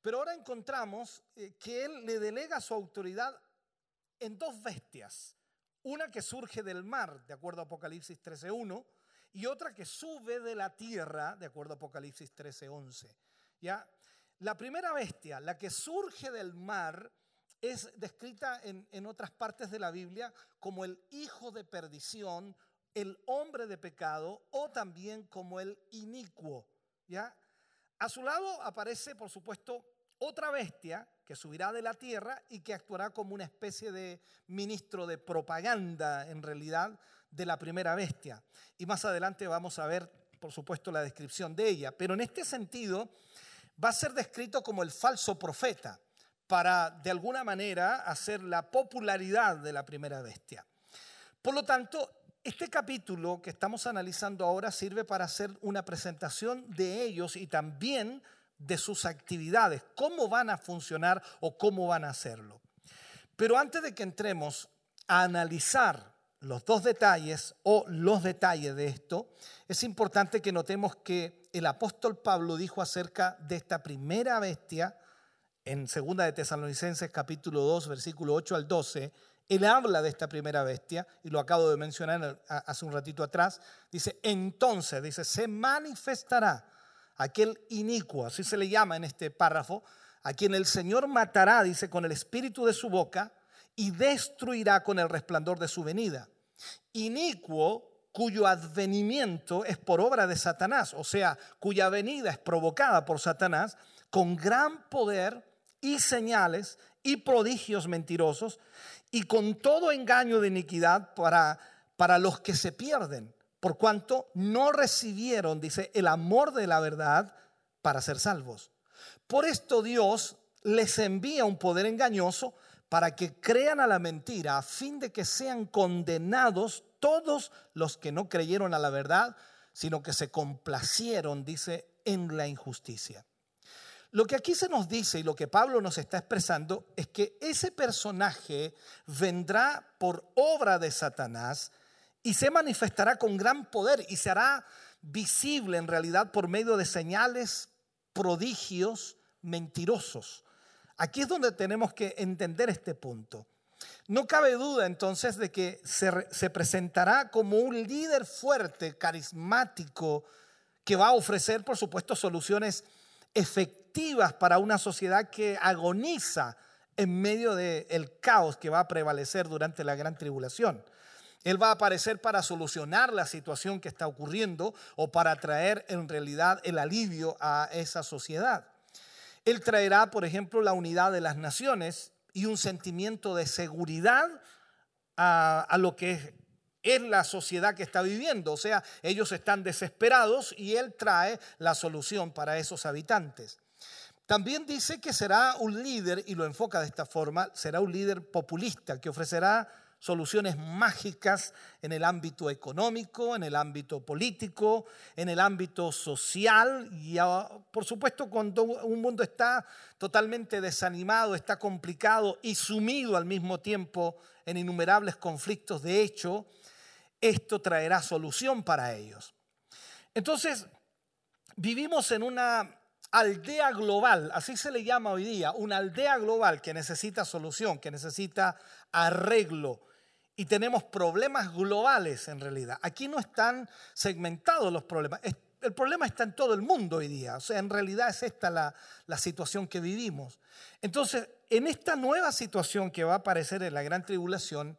Pero ahora encontramos eh, que él le delega su autoridad en dos bestias, una que surge del mar, de acuerdo a Apocalipsis 13.1, y otra que sube de la tierra, de acuerdo a Apocalipsis 13:11. ¿Ya? La primera bestia, la que surge del mar, es descrita en, otras partes de la Biblia como el hijo de perdición, el hombre de pecado o también como el inicuo. ¿ya? A su lado aparece, por supuesto, otra bestia que subirá de la tierra y que actuará como una especie de ministro de propaganda, en realidad, de la primera bestia. Y más adelante vamos a ver, por supuesto, la descripción de ella. Pero en este sentido, va a ser descrito como el falso profeta, para de alguna manera hacer la popularidad de la primera bestia. Por lo tanto, este capítulo que estamos analizando ahora sirve para hacer una presentación de ellos y también de sus actividades, cómo van a funcionar o cómo van a hacerlo. Pero antes de que entremos a analizar los dos detalles o los detalles de esto, es importante que notemos que el apóstol Pablo dijo acerca de esta primera bestia en segunda de Tesalonicenses capítulo 2 versículo 8 al 12, él habla de esta primera bestia y lo acabo de mencionar hace un ratito atrás, dice, entonces, dice, se manifestará aquel inicuo, así se le llama en este párrafo, a quien el Señor matará, dice, con el espíritu de su boca y destruirá con el resplandor de su venida inicuo cuyo advenimiento es por obra de Satanás, o sea, cuya venida es provocada por Satanás con gran poder y señales y prodigios mentirosos y con todo engaño de iniquidad para, para los que se pierden, por cuanto no recibieron, dice, el amor de la verdad para ser salvos. Por esto Dios les envía un poder engañoso para que crean a la mentira, a fin de que sean condenados todos los que no creyeron a la verdad, sino que se complacieron, dice, en la injusticia. Lo que aquí se nos dice y lo que Pablo nos está expresando es que ese personaje vendrá por obra de Satanás y se manifestará con gran poder y se hará visible en realidad por medio de señales, prodigios mentirosos. Aquí es donde tenemos que entender este punto. No cabe duda entonces de que se, se, presentará como un líder fuerte, carismático, que va a ofrecer, por supuesto, soluciones efectivas para una sociedad que agoniza en medio del caos que va a prevalecer durante la gran tribulación. Él va a aparecer para solucionar la situación que está ocurriendo o para traer en realidad el alivio a esa sociedad. Él traerá, por ejemplo, la unidad de las naciones y un sentimiento de seguridad a, lo que es la sociedad que está viviendo. O sea, ellos están desesperados y Él trae la solución para esos habitantes. También dice que será un líder, y lo enfoca de esta forma, será un líder populista que ofrecerá soluciones mágicas en el ámbito económico, en el ámbito político, en el ámbito social y ah, por supuesto cuando un mundo está totalmente desanimado, está complicado y sumido al mismo tiempo en innumerables conflictos de hecho, esto traerá solución para ellos. Entonces, vivimos en una aldea global, así se le llama hoy día, una aldea global que necesita solución, que necesita arreglo, y tenemos problemas globales en realidad. Aquí no están segmentados los problemas. El problema está en todo el mundo hoy día. O sea, en realidad es esta la, la situación que vivimos. Entonces, en esta nueva situación que va a aparecer en la gran tribulación,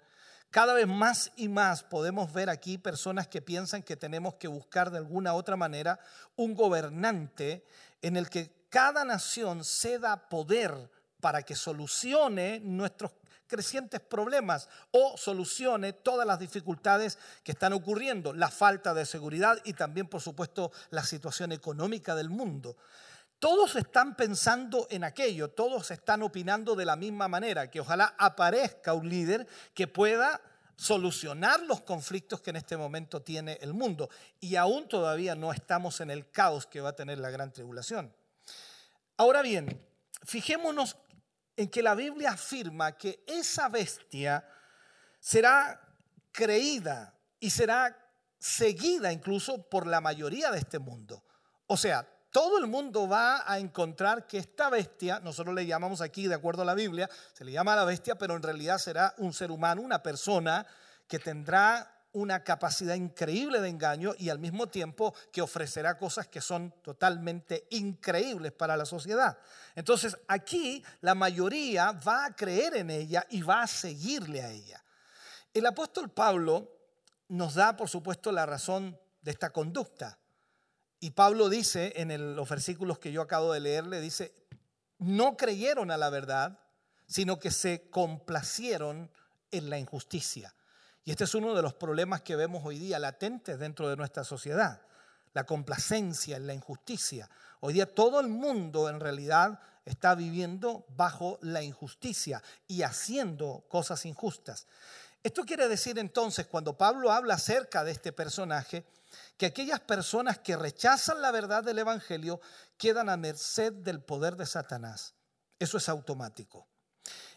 cada vez más y más podemos ver aquí personas que piensan que tenemos que buscar de alguna otra manera un gobernante en el que cada nación ceda poder para que solucione nuestros crecientes problemas o solucione todas las dificultades que están ocurriendo, la falta de seguridad y también, por supuesto, la situación económica del mundo. Todos están pensando en aquello, todos están opinando de la misma manera, que ojalá aparezca un líder que pueda solucionar los conflictos que en este momento tiene el mundo. Y aún todavía no estamos en el caos que va a tener la gran tribulación. Ahora bien, fijémonos en que la Biblia afirma que esa bestia será creída y será seguida incluso por la mayoría de este mundo. O sea, todo el mundo va a encontrar que esta bestia, nosotros le llamamos aquí, de acuerdo a la Biblia, se le llama la bestia, pero en realidad será un ser humano, una persona que tendrá una capacidad increíble de engaño y al mismo tiempo que ofrecerá cosas que son totalmente increíbles para la sociedad. Entonces aquí la mayoría va a creer en ella y va a seguirle a ella. El apóstol Pablo nos da, por supuesto, la razón de esta conducta. Y Pablo dice en los versículos que yo acabo de leer, le dice, no creyeron a la verdad, sino que se complacieron en la injusticia. Y este es uno de los problemas que vemos hoy día latentes dentro de nuestra sociedad, la complacencia en la injusticia. Hoy día todo el mundo en realidad está viviendo bajo la injusticia y haciendo cosas injustas. Esto quiere decir entonces, cuando Pablo habla acerca de este personaje, que aquellas personas que rechazan la verdad del Evangelio quedan a merced del poder de Satanás. Eso es automático.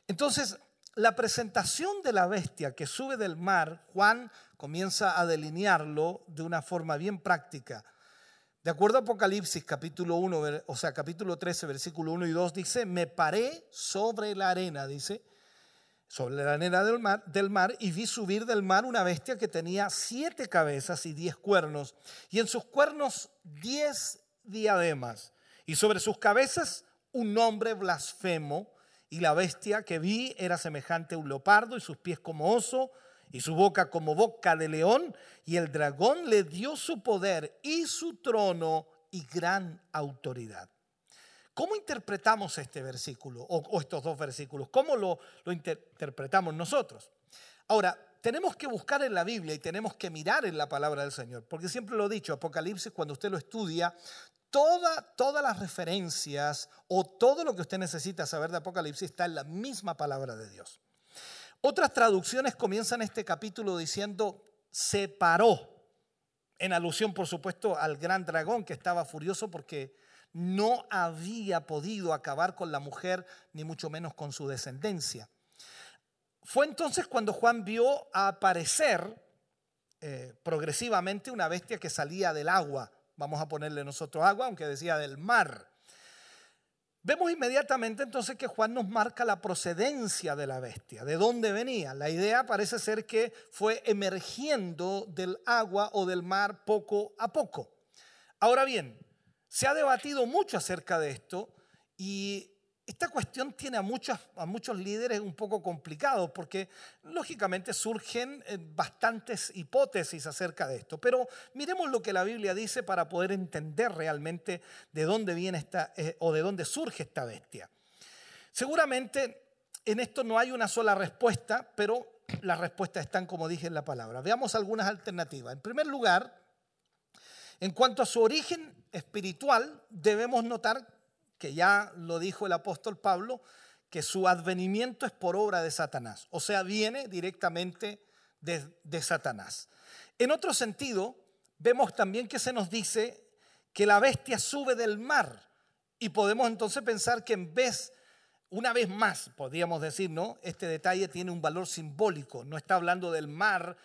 Entonces, la presentación de la bestia que sube del mar, Juan comienza a delinearlo de una forma bien práctica. De acuerdo a Apocalipsis capítulo 1, o sea, capítulo 13, versículo 1 y 2, dice, me paré sobre la arena, dice, sobre la arena del mar, del mar y vi subir del mar una bestia que tenía siete cabezas y diez cuernos, y en sus cuernos diez diademas, y sobre sus cabezas un nombre blasfemo y la bestia que vi era semejante a un leopardo y sus pies como oso y su boca como boca de león. Y el dragón le dio su poder y su trono y gran autoridad. ¿Cómo interpretamos este versículo o, estos dos versículos? ¿Cómo lo, interpretamos nosotros? Ahora, tenemos que buscar en la Biblia y tenemos que mirar en la palabra del Señor, porque siempre lo he dicho, Apocalipsis, cuando usted lo estudia, todas las referencias o todo lo que usted necesita saber de Apocalipsis está en la misma palabra de Dios. Otras traducciones comienzan este capítulo diciendo separó, en alusión por supuesto al gran dragón que estaba furioso porque no había podido acabar con la mujer ni mucho menos con su descendencia. Fue entonces cuando Juan vio aparecer eh, progresivamente una bestia que salía del agua. Vamos a ponerle nosotros agua, aunque decía del mar. Vemos inmediatamente entonces que Juan nos marca la procedencia de la bestia, de dónde venía. La idea parece ser que fue emergiendo del agua o del mar poco a poco. Ahora bien, se ha debatido mucho acerca de esto y esta cuestión tiene a muchos, a muchos líderes un poco complicados porque lógicamente surgen eh, bastantes hipótesis acerca de esto. Pero miremos lo que la Biblia dice para poder entender realmente de dónde viene esta eh, o de dónde surge esta bestia. Seguramente en esto no hay una sola respuesta, pero las respuestas están como dije en la palabra. Veamos algunas alternativas. En primer lugar, en cuanto a su origen espiritual, debemos notar que ya lo dijo el apóstol Pablo, que su advenimiento es por obra de Satanás, o sea, viene directamente de, Satanás. En otro sentido, vemos también que se nos dice que la bestia sube del mar y podemos entonces pensar que en vez, una vez más, podríamos decir, ¿no? Este detalle tiene un valor simbólico, no está hablando del mar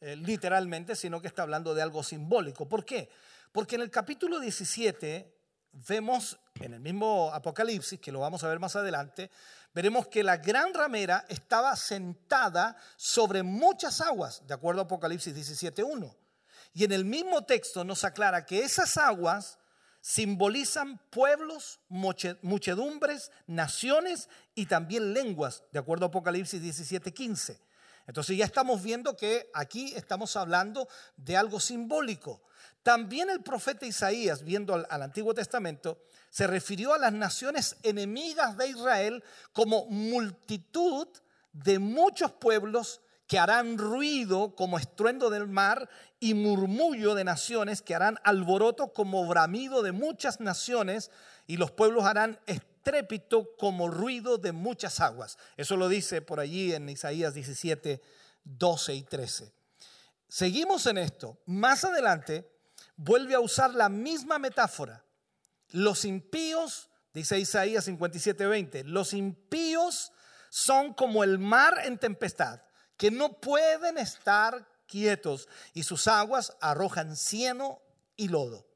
eh, literalmente, sino que está hablando de algo simbólico. ¿Por qué? Porque en el capítulo 17 vemos en el mismo Apocalipsis, que lo vamos a ver más adelante, veremos que la gran ramera estaba sentada sobre muchas aguas, de acuerdo a Apocalipsis 17.1. Y en el mismo texto nos aclara que esas aguas simbolizan pueblos, muchedumbres, naciones y también lenguas, de acuerdo a Apocalipsis 17.15. Entonces ya estamos viendo que aquí estamos hablando de algo simbólico. También el profeta Isaías, viendo al, Antiguo Testamento, se refirió a las naciones enemigas de Israel como multitud de muchos pueblos que harán ruido como estruendo del mar y murmullo de naciones que harán alboroto como bramido de muchas naciones y los pueblos harán estrépito como ruido de muchas aguas. Eso lo dice por allí en Isaías 17, 12 y 13. Seguimos en esto. Más adelante vuelve a usar la misma metáfora. Los impíos, dice Isaías 57, 20, los impíos son como el mar en tempestad, que no pueden estar quietos y sus aguas arrojan cieno y lodo.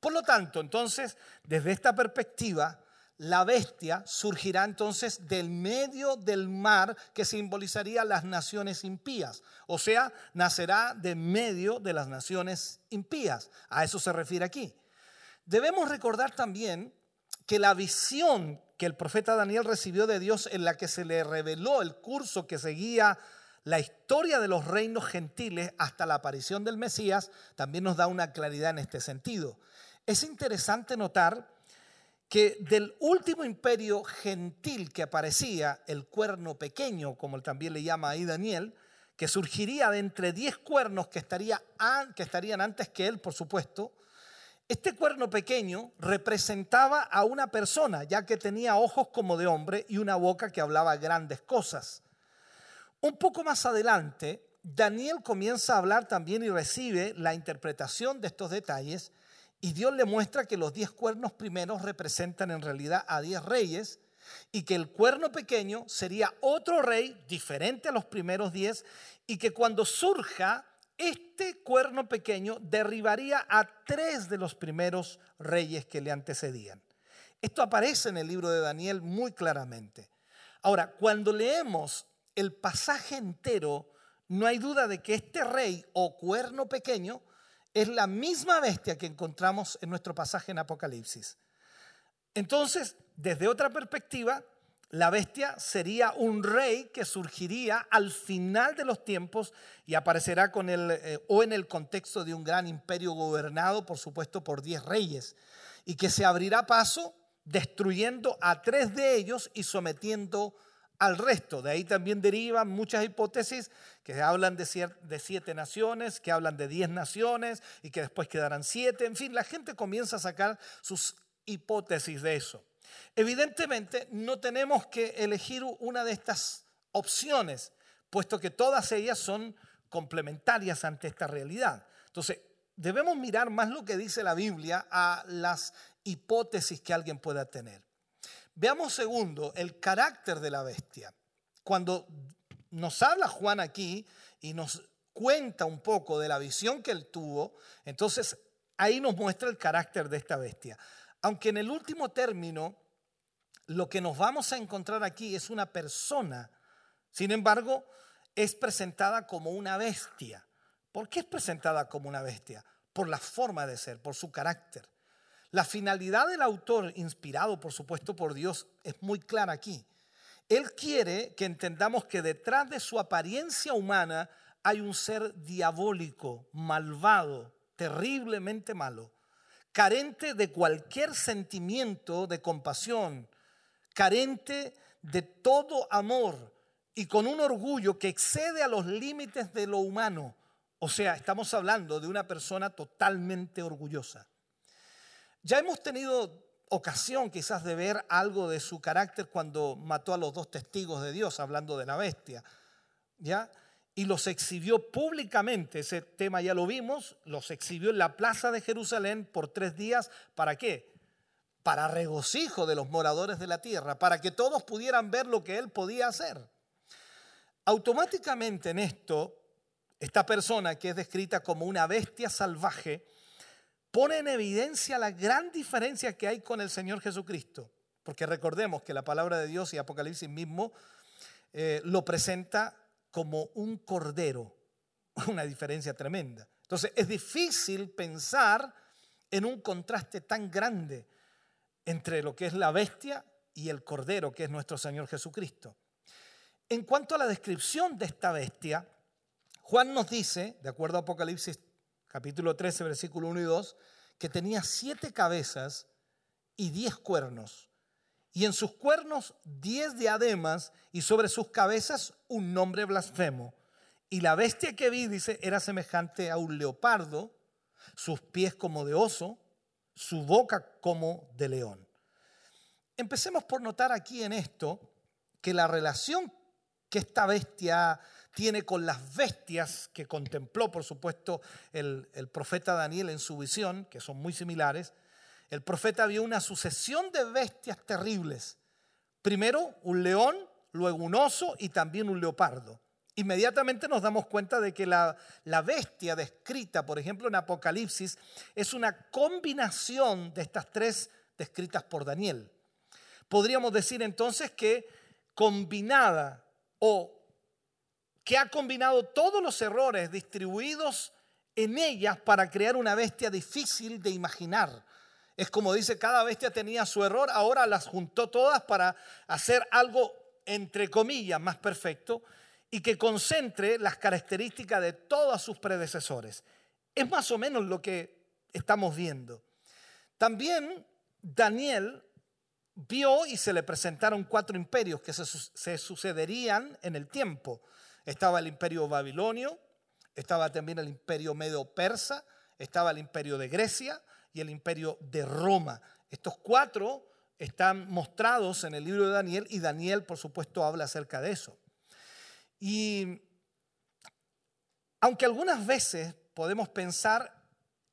Por lo tanto, entonces, desde esta perspectiva, la bestia surgirá entonces del medio del mar que simbolizaría las naciones impías. O sea, nacerá de medio de las naciones impías. A eso se refiere aquí. Debemos recordar también que la visión que el profeta Daniel recibió de Dios en la que se le reveló el curso que seguía la historia de los reinos gentiles hasta la aparición del Mesías, también nos da una claridad en este sentido. Es interesante notar que del último imperio gentil que aparecía, el cuerno pequeño, como también le llama ahí Daniel, que surgiría de entre diez cuernos que, estaría, que estarían antes que él, por supuesto, este cuerno pequeño representaba a una persona, ya que tenía ojos como de hombre y una boca que hablaba grandes cosas. Un poco más adelante, Daniel comienza a hablar también y recibe la interpretación de estos detalles y Dios le muestra que los diez cuernos primeros representan en realidad a diez reyes y que el cuerno pequeño sería otro rey diferente a los primeros diez y que cuando surja este cuerno pequeño derribaría a tres de los primeros reyes que le antecedían. Esto aparece en el libro de Daniel muy claramente. Ahora, cuando leemos el pasaje entero, no hay duda de que este rey o cuerno pequeño es la misma bestia que encontramos en nuestro pasaje en Apocalipsis. Entonces, desde otra perspectiva, la bestia sería un rey que surgiría al final de los tiempos y aparecerá con el, eh, o en el contexto de un gran imperio gobernado, por supuesto, por diez reyes, y que se abrirá paso destruyendo a tres de ellos y sometiendo al resto. De ahí también derivan muchas hipótesis que hablan de, siete naciones, que hablan de diez naciones y que después quedarán siete. En fin, la gente comienza a sacar sus hipótesis de eso. Evidentemente, no tenemos que elegir una de estas opciones, puesto que todas ellas son complementarias ante esta realidad. Entonces, debemos mirar más lo que dice la Biblia a las hipótesis que alguien pueda tener. Veamos segundo el carácter de la bestia. Cuando nos habla Juan aquí y nos cuenta un poco de la visión que él tuvo, entonces ahí nos muestra el carácter de esta bestia. Aunque en el último término, lo que nos vamos a encontrar aquí es una persona, sin embargo, es presentada como una bestia. ¿Por qué es presentada como una bestia? Por la forma de ser, por su carácter. La finalidad del autor, inspirado por supuesto por Dios, es muy clara aquí. Él quiere que entendamos que detrás de su apariencia humana hay un ser diabólico, malvado, terriblemente malo, carente de cualquier sentimiento de compasión, carente de todo amor y con un orgullo que excede a los límites de lo humano. O sea, estamos hablando de una persona totalmente orgullosa. Ya hemos tenido ocasión quizás de ver algo de su carácter cuando mató a los dos testigos de Dios, hablando de la bestia. ¿Ya? Y los exhibió públicamente, ese tema ya lo vimos, los exhibió en la plaza de Jerusalén por tres días. ¿Para qué? Para regocijo de los moradores de la tierra, para que todos pudieran ver lo que él podía hacer. Automáticamente en esto, esta persona que es descrita como una bestia salvaje, pone en evidencia la gran diferencia que hay con el Señor Jesucristo. Porque recordemos que la palabra de Dios y Apocalipsis mismo eh, lo presenta como un cordero. Una diferencia tremenda. Entonces es difícil pensar en un contraste tan grande entre lo que es la bestia y el cordero, que es nuestro Señor Jesucristo. En cuanto a la descripción de esta bestia, Juan nos dice, de acuerdo a Apocalipsis capítulo 13, versículo 1 y 2, que tenía siete cabezas y diez cuernos, y en sus cuernos diez diademas, y sobre sus cabezas un nombre blasfemo. Y la bestia que vi, dice, era semejante a un leopardo, sus pies como de oso, su boca como de león. Empecemos por notar aquí en esto que la relación que esta bestia tiene con las bestias que contempló, por supuesto, el, profeta Daniel en su visión, que son muy similares. El profeta vio una sucesión de bestias terribles. Primero un león, luego un oso y también un leopardo. Inmediatamente nos damos cuenta de que la, bestia descrita, por ejemplo, en Apocalipsis, es una combinación de estas tres descritas por Daniel. Podríamos decir entonces que combinada o que ha combinado todos los errores distribuidos en ellas para crear una bestia difícil de imaginar. Es como dice, cada bestia tenía su error, ahora las juntó todas para hacer algo, entre comillas, más perfecto y que concentre las características de todos sus predecesores. Es más o menos lo que estamos viendo. También Daniel vio y se le presentaron cuatro imperios que se, se sucederían en el tiempo. Estaba el imperio babilonio, estaba también el imperio medo-persa, estaba el imperio de Grecia y el imperio de Roma. Estos cuatro están mostrados en el libro de Daniel y Daniel, por supuesto, habla acerca de eso. Y aunque algunas veces podemos pensar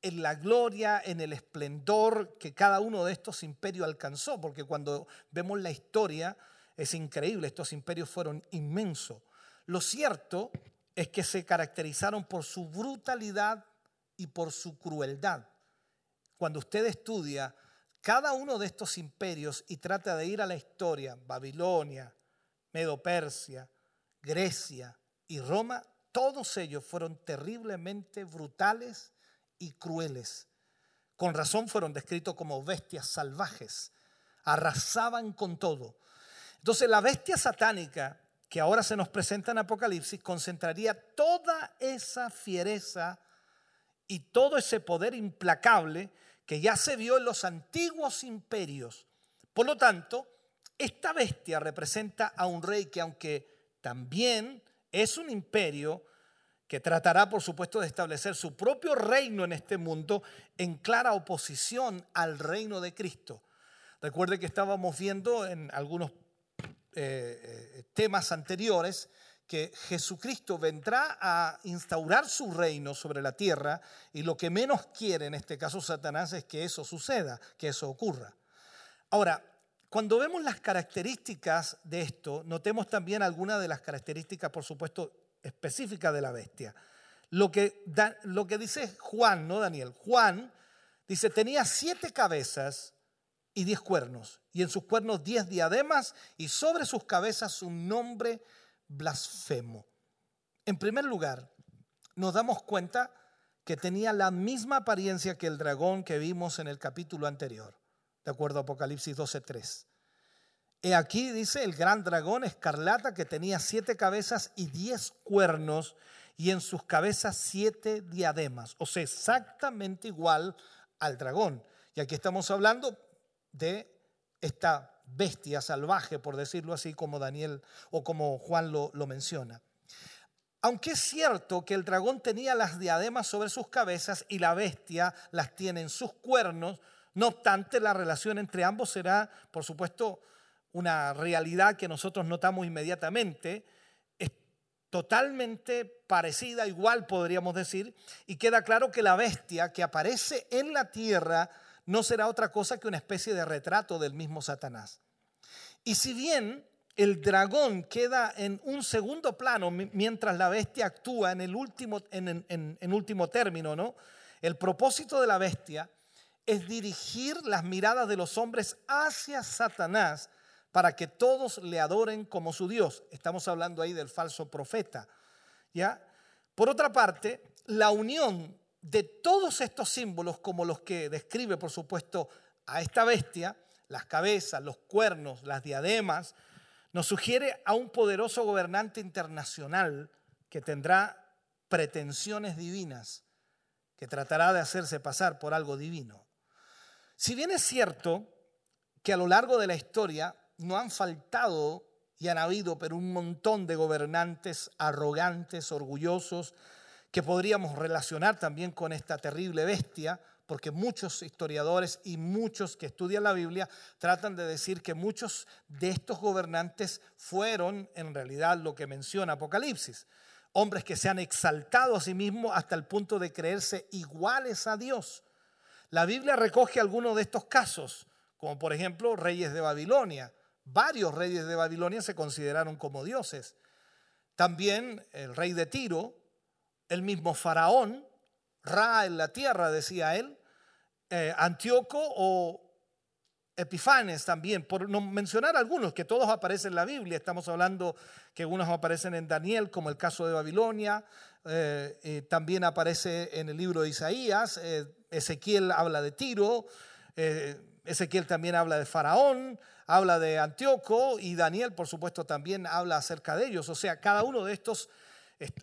en la gloria, en el esplendor que cada uno de estos imperios alcanzó, porque cuando vemos la historia es increíble, estos imperios fueron inmensos. Lo cierto es que se caracterizaron por su brutalidad y por su crueldad. Cuando usted estudia cada uno de estos imperios y trata de ir a la historia, Babilonia, Medo-Persia, Grecia y Roma, todos ellos fueron terriblemente brutales y crueles. Con razón fueron descritos como bestias salvajes, arrasaban con todo. Entonces la bestia satánica que ahora se nos presenta en Apocalipsis concentraría toda esa fiereza y todo ese poder implacable que ya se vio en los antiguos imperios. Por lo tanto, esta bestia representa a un rey que aunque también es un imperio, que tratará, por supuesto, de establecer su propio reino en este mundo en clara oposición al reino de Cristo. Recuerde que estábamos viendo en algunos eh, eh, temas anteriores que Jesucristo vendrá a instaurar su reino sobre la tierra y lo que menos quiere en este caso Satanás es que eso suceda, que eso ocurra. Ahora, cuando vemos las características de esto, notemos también algunas de las características, por supuesto, específicas de la bestia. lo que, lo que dice Juan, no Daniel. Juan dice, tenía siete cabezas y diez cuernos, y en sus cuernos diez diademas, y sobre sus cabezas un nombre blasfemo. En primer lugar, nos damos cuenta que tenía la misma apariencia que el dragón que vimos en el capítulo anterior, de acuerdo a Apocalipsis 12.3. He aquí, dice, el gran dragón escarlata que tenía siete cabezas y diez cuernos, y en sus cabezas siete diademas, o sea, exactamente igual al dragón. Y aquí estamos hablando de esta bestia salvaje, por decirlo así, como Daniel o como Juan lo, lo menciona. Aunque es cierto que el dragón tenía las diademas sobre sus cabezas y la bestia las tiene en sus cuernos, no obstante la relación entre ambos será, por supuesto, una realidad que nosotros notamos inmediatamente, es totalmente parecida, igual podríamos decir, y queda claro que la bestia que aparece en la tierra no será otra cosa que una especie de retrato del mismo Satanás. Y si bien el dragón queda en un segundo plano mientras la bestia actúa en el último, en, último término, ¿no? El propósito de la bestia es dirigir las miradas de los hombres hacia Satanás para que todos le adoren como su Dios. Estamos hablando ahí del falso profeta. ¿ya? Por otra parte, la unión de todos estos símbolos, como los que describe, por supuesto, a esta bestia, las cabezas, los cuernos, las diademas, nos sugiere a un poderoso gobernante internacional que tendrá pretensiones divinas, que tratará de hacerse pasar por algo divino. Si bien es cierto que a lo largo de la historia no han faltado y han habido, pero un montón de gobernantes arrogantes, orgullosos, que podríamos relacionar también con esta terrible bestia, porque muchos historiadores y muchos que estudian la Biblia tratan de decir que muchos de estos gobernantes fueron en realidad lo que menciona Apocalipsis, hombres que se han exaltado a sí mismos hasta el punto de creerse iguales a Dios. La Biblia recoge algunos de estos casos, como por ejemplo reyes de Babilonia. Varios reyes de Babilonia se consideraron como dioses. También el rey de Tiro, el mismo faraón, Ra en la tierra, decía él, eh, Antíoco o Epifanes también, por no mencionar algunos, que todos aparecen en la Biblia. Estamos hablando que algunos aparecen en Daniel, como el caso de Babilonia, eh, también aparece en el libro de Isaías, eh, Ezequiel habla de Tiro, Ezequiel también habla de Faraón, habla de Antíoco y Daniel, por supuesto, también habla acerca de ellos. O sea, cada uno de estos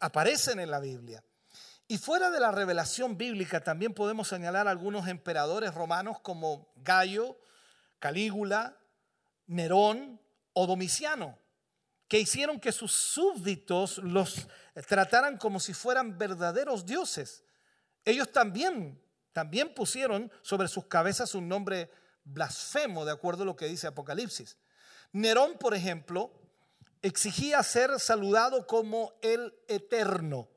aparecen en la Biblia. Y fuera de la revelación bíblica también podemos señalar algunos emperadores romanos como Gallo, Calígula, Nerón o Domiciano, que hicieron que sus súbditos los trataran como si fueran verdaderos dioses. Ellos también, también pusieron sobre sus cabezas un nombre blasfemo, de acuerdo a lo que dice Apocalipsis. Nerón, por ejemplo, exigía ser saludado como el eterno.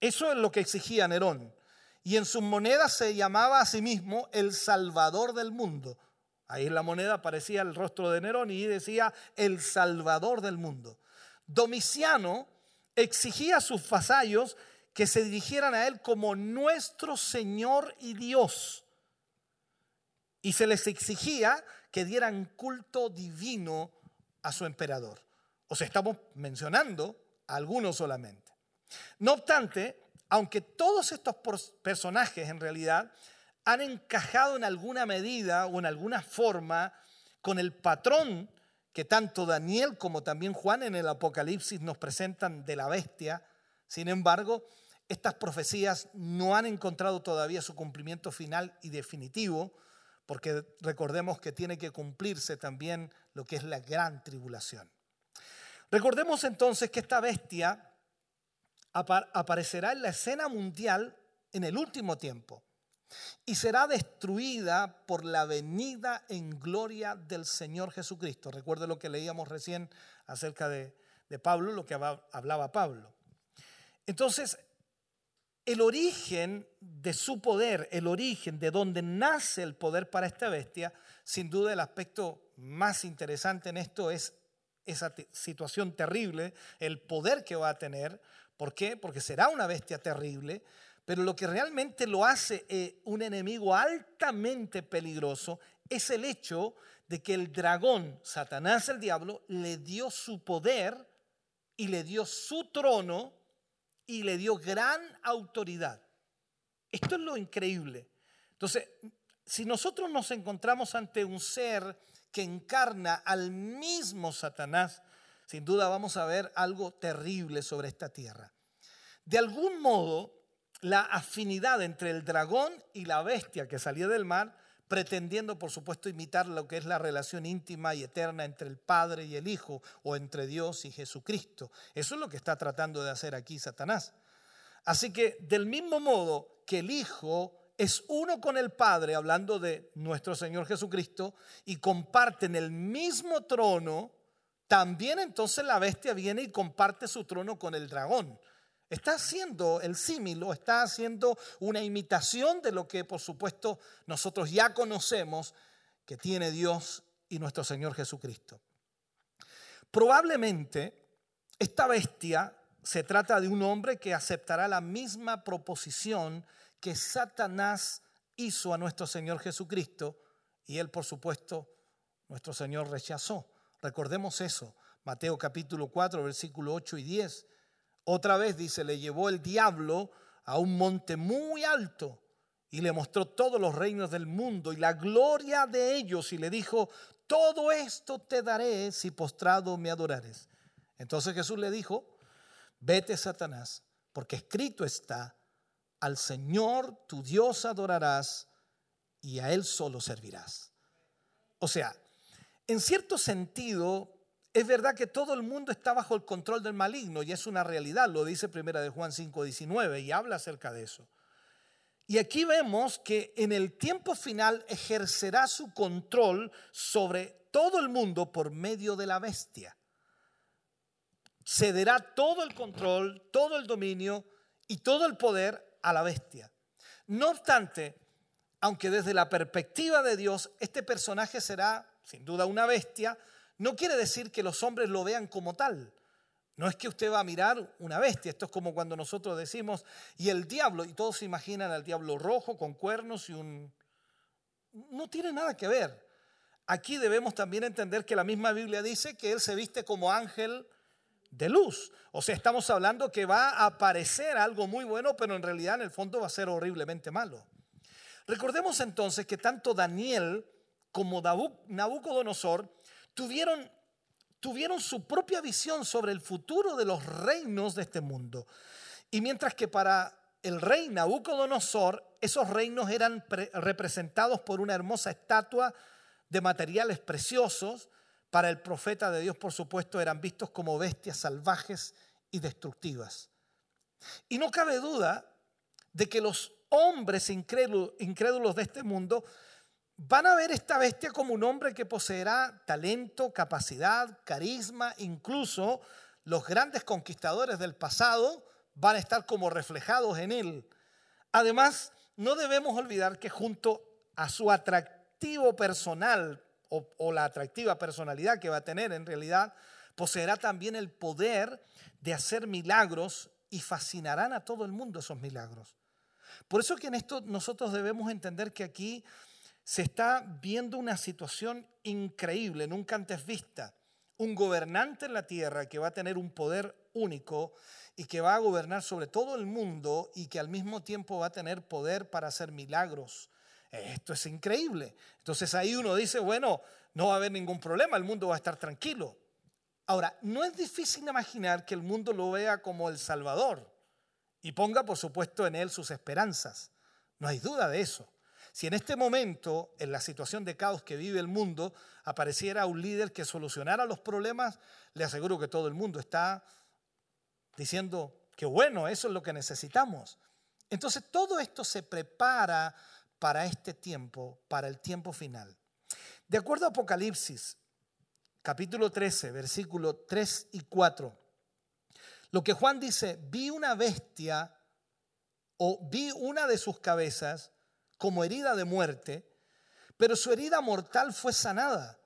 Eso es lo que exigía Nerón. Y en sus monedas se llamaba a sí mismo el Salvador del mundo. Ahí en la moneda aparecía el rostro de Nerón y decía el Salvador del mundo. Domiciano exigía a sus vasallos que se dirigieran a él como nuestro Señor y Dios. Y se les exigía que dieran culto divino a su emperador. O sea, estamos mencionando a algunos solamente. No obstante, aunque todos estos personajes en realidad han encajado en alguna medida o en alguna forma con el patrón que tanto Daniel como también Juan en el Apocalipsis nos presentan de la bestia, sin embargo, estas profecías no han encontrado todavía su cumplimiento final y definitivo, porque recordemos que tiene que cumplirse también lo que es la gran tribulación. Recordemos entonces que esta bestia aparecerá en la escena mundial en el último tiempo y será destruida por la venida en gloria del Señor Jesucristo. Recuerde lo que leíamos recién acerca de, de Pablo, lo que hablaba Pablo. Entonces, el origen de su poder, el origen de donde nace el poder para esta bestia, sin duda el aspecto más interesante en esto es esa situación terrible, el poder que va a tener, ¿Por qué? Porque será una bestia terrible, pero lo que realmente lo hace eh, un enemigo altamente peligroso es el hecho de que el dragón, Satanás el diablo, le dio su poder y le dio su trono y le dio gran autoridad. Esto es lo increíble. Entonces, si nosotros nos encontramos ante un ser que encarna al mismo Satanás, sin duda vamos a ver algo terrible sobre esta tierra. De algún modo, la afinidad entre el dragón y la bestia que salía del mar, pretendiendo por supuesto imitar lo que es la relación íntima y eterna entre el Padre y el Hijo o entre Dios y Jesucristo. Eso es lo que está tratando de hacer aquí Satanás. Así que del mismo modo que el Hijo es uno con el Padre, hablando de nuestro Señor Jesucristo, y comparten el mismo trono, también entonces la bestia viene y comparte su trono con el dragón. Está haciendo el símil o está haciendo una imitación de lo que por supuesto nosotros ya conocemos que tiene Dios y nuestro Señor Jesucristo. Probablemente esta bestia se trata de un hombre que aceptará la misma proposición que Satanás hizo a nuestro Señor Jesucristo y él, por supuesto, nuestro Señor rechazó. Recordemos eso, Mateo capítulo 4, versículo 8 y 10. Otra vez dice, le llevó el diablo a un monte muy alto y le mostró todos los reinos del mundo y la gloria de ellos y le dijo, todo esto te daré si postrado me adorares. Entonces Jesús le dijo, vete Satanás, porque escrito está, al Señor tu Dios adorarás y a Él solo servirás. O sea, en cierto sentido, es verdad que todo el mundo está bajo el control del maligno y es una realidad, lo dice primera de Juan 5:19 y habla acerca de eso. Y aquí vemos que en el tiempo final ejercerá su control sobre todo el mundo por medio de la bestia. Cederá todo el control, todo el dominio y todo el poder a la bestia. No obstante, aunque desde la perspectiva de Dios este personaje será sin duda una bestia, no quiere decir que los hombres lo vean como tal. No es que usted va a mirar una bestia, esto es como cuando nosotros decimos, y el diablo, y todos se imaginan al diablo rojo con cuernos y un... No tiene nada que ver. Aquí debemos también entender que la misma Biblia dice que él se viste como ángel de luz. O sea, estamos hablando que va a aparecer algo muy bueno, pero en realidad en el fondo va a ser horriblemente malo. Recordemos entonces que tanto Daniel como Nabucodonosor tuvieron, tuvieron su propia visión sobre el futuro de los reinos de este mundo. Y mientras que para el rey Nabucodonosor, esos reinos eran representados por una hermosa estatua de materiales preciosos, para el profeta de Dios, por supuesto, eran vistos como bestias salvajes y destructivas. Y no cabe duda de que los hombres incrédulos de este mundo van a ver esta bestia como un hombre que poseerá talento, capacidad, carisma, incluso los grandes conquistadores del pasado van a estar como reflejados en él. Además, no debemos olvidar que junto a su atractivo personal o, la atractiva personalidad que va a tener en realidad, poseerá también el poder de hacer milagros y fascinarán a todo el mundo esos milagros. Por eso que en esto nosotros debemos entender que aquí se está viendo una situación increíble, nunca antes vista. Un gobernante en la tierra que va a tener un poder único y que va a gobernar sobre todo el mundo y que al mismo tiempo va a tener poder para hacer milagros esto es increíble. Entonces ahí uno dice, bueno, no va a haber ningún problema, el mundo va a estar tranquilo. Ahora, no es difícil imaginar que el mundo lo vea como el Salvador y ponga, por supuesto, en él sus esperanzas. No hay duda de eso. Si en este momento, en la situación de caos que vive el mundo, apareciera un líder que solucionara los problemas, le aseguro que todo el mundo está diciendo que bueno, eso es lo que necesitamos. Entonces todo esto se prepara para este tiempo, para el tiempo final. De acuerdo a Apocalipsis, capítulo 13, versículo 3 y 4, lo que Juan dice, vi una bestia o vi una de sus cabezas como herida de muerte, pero su herida mortal fue sanada.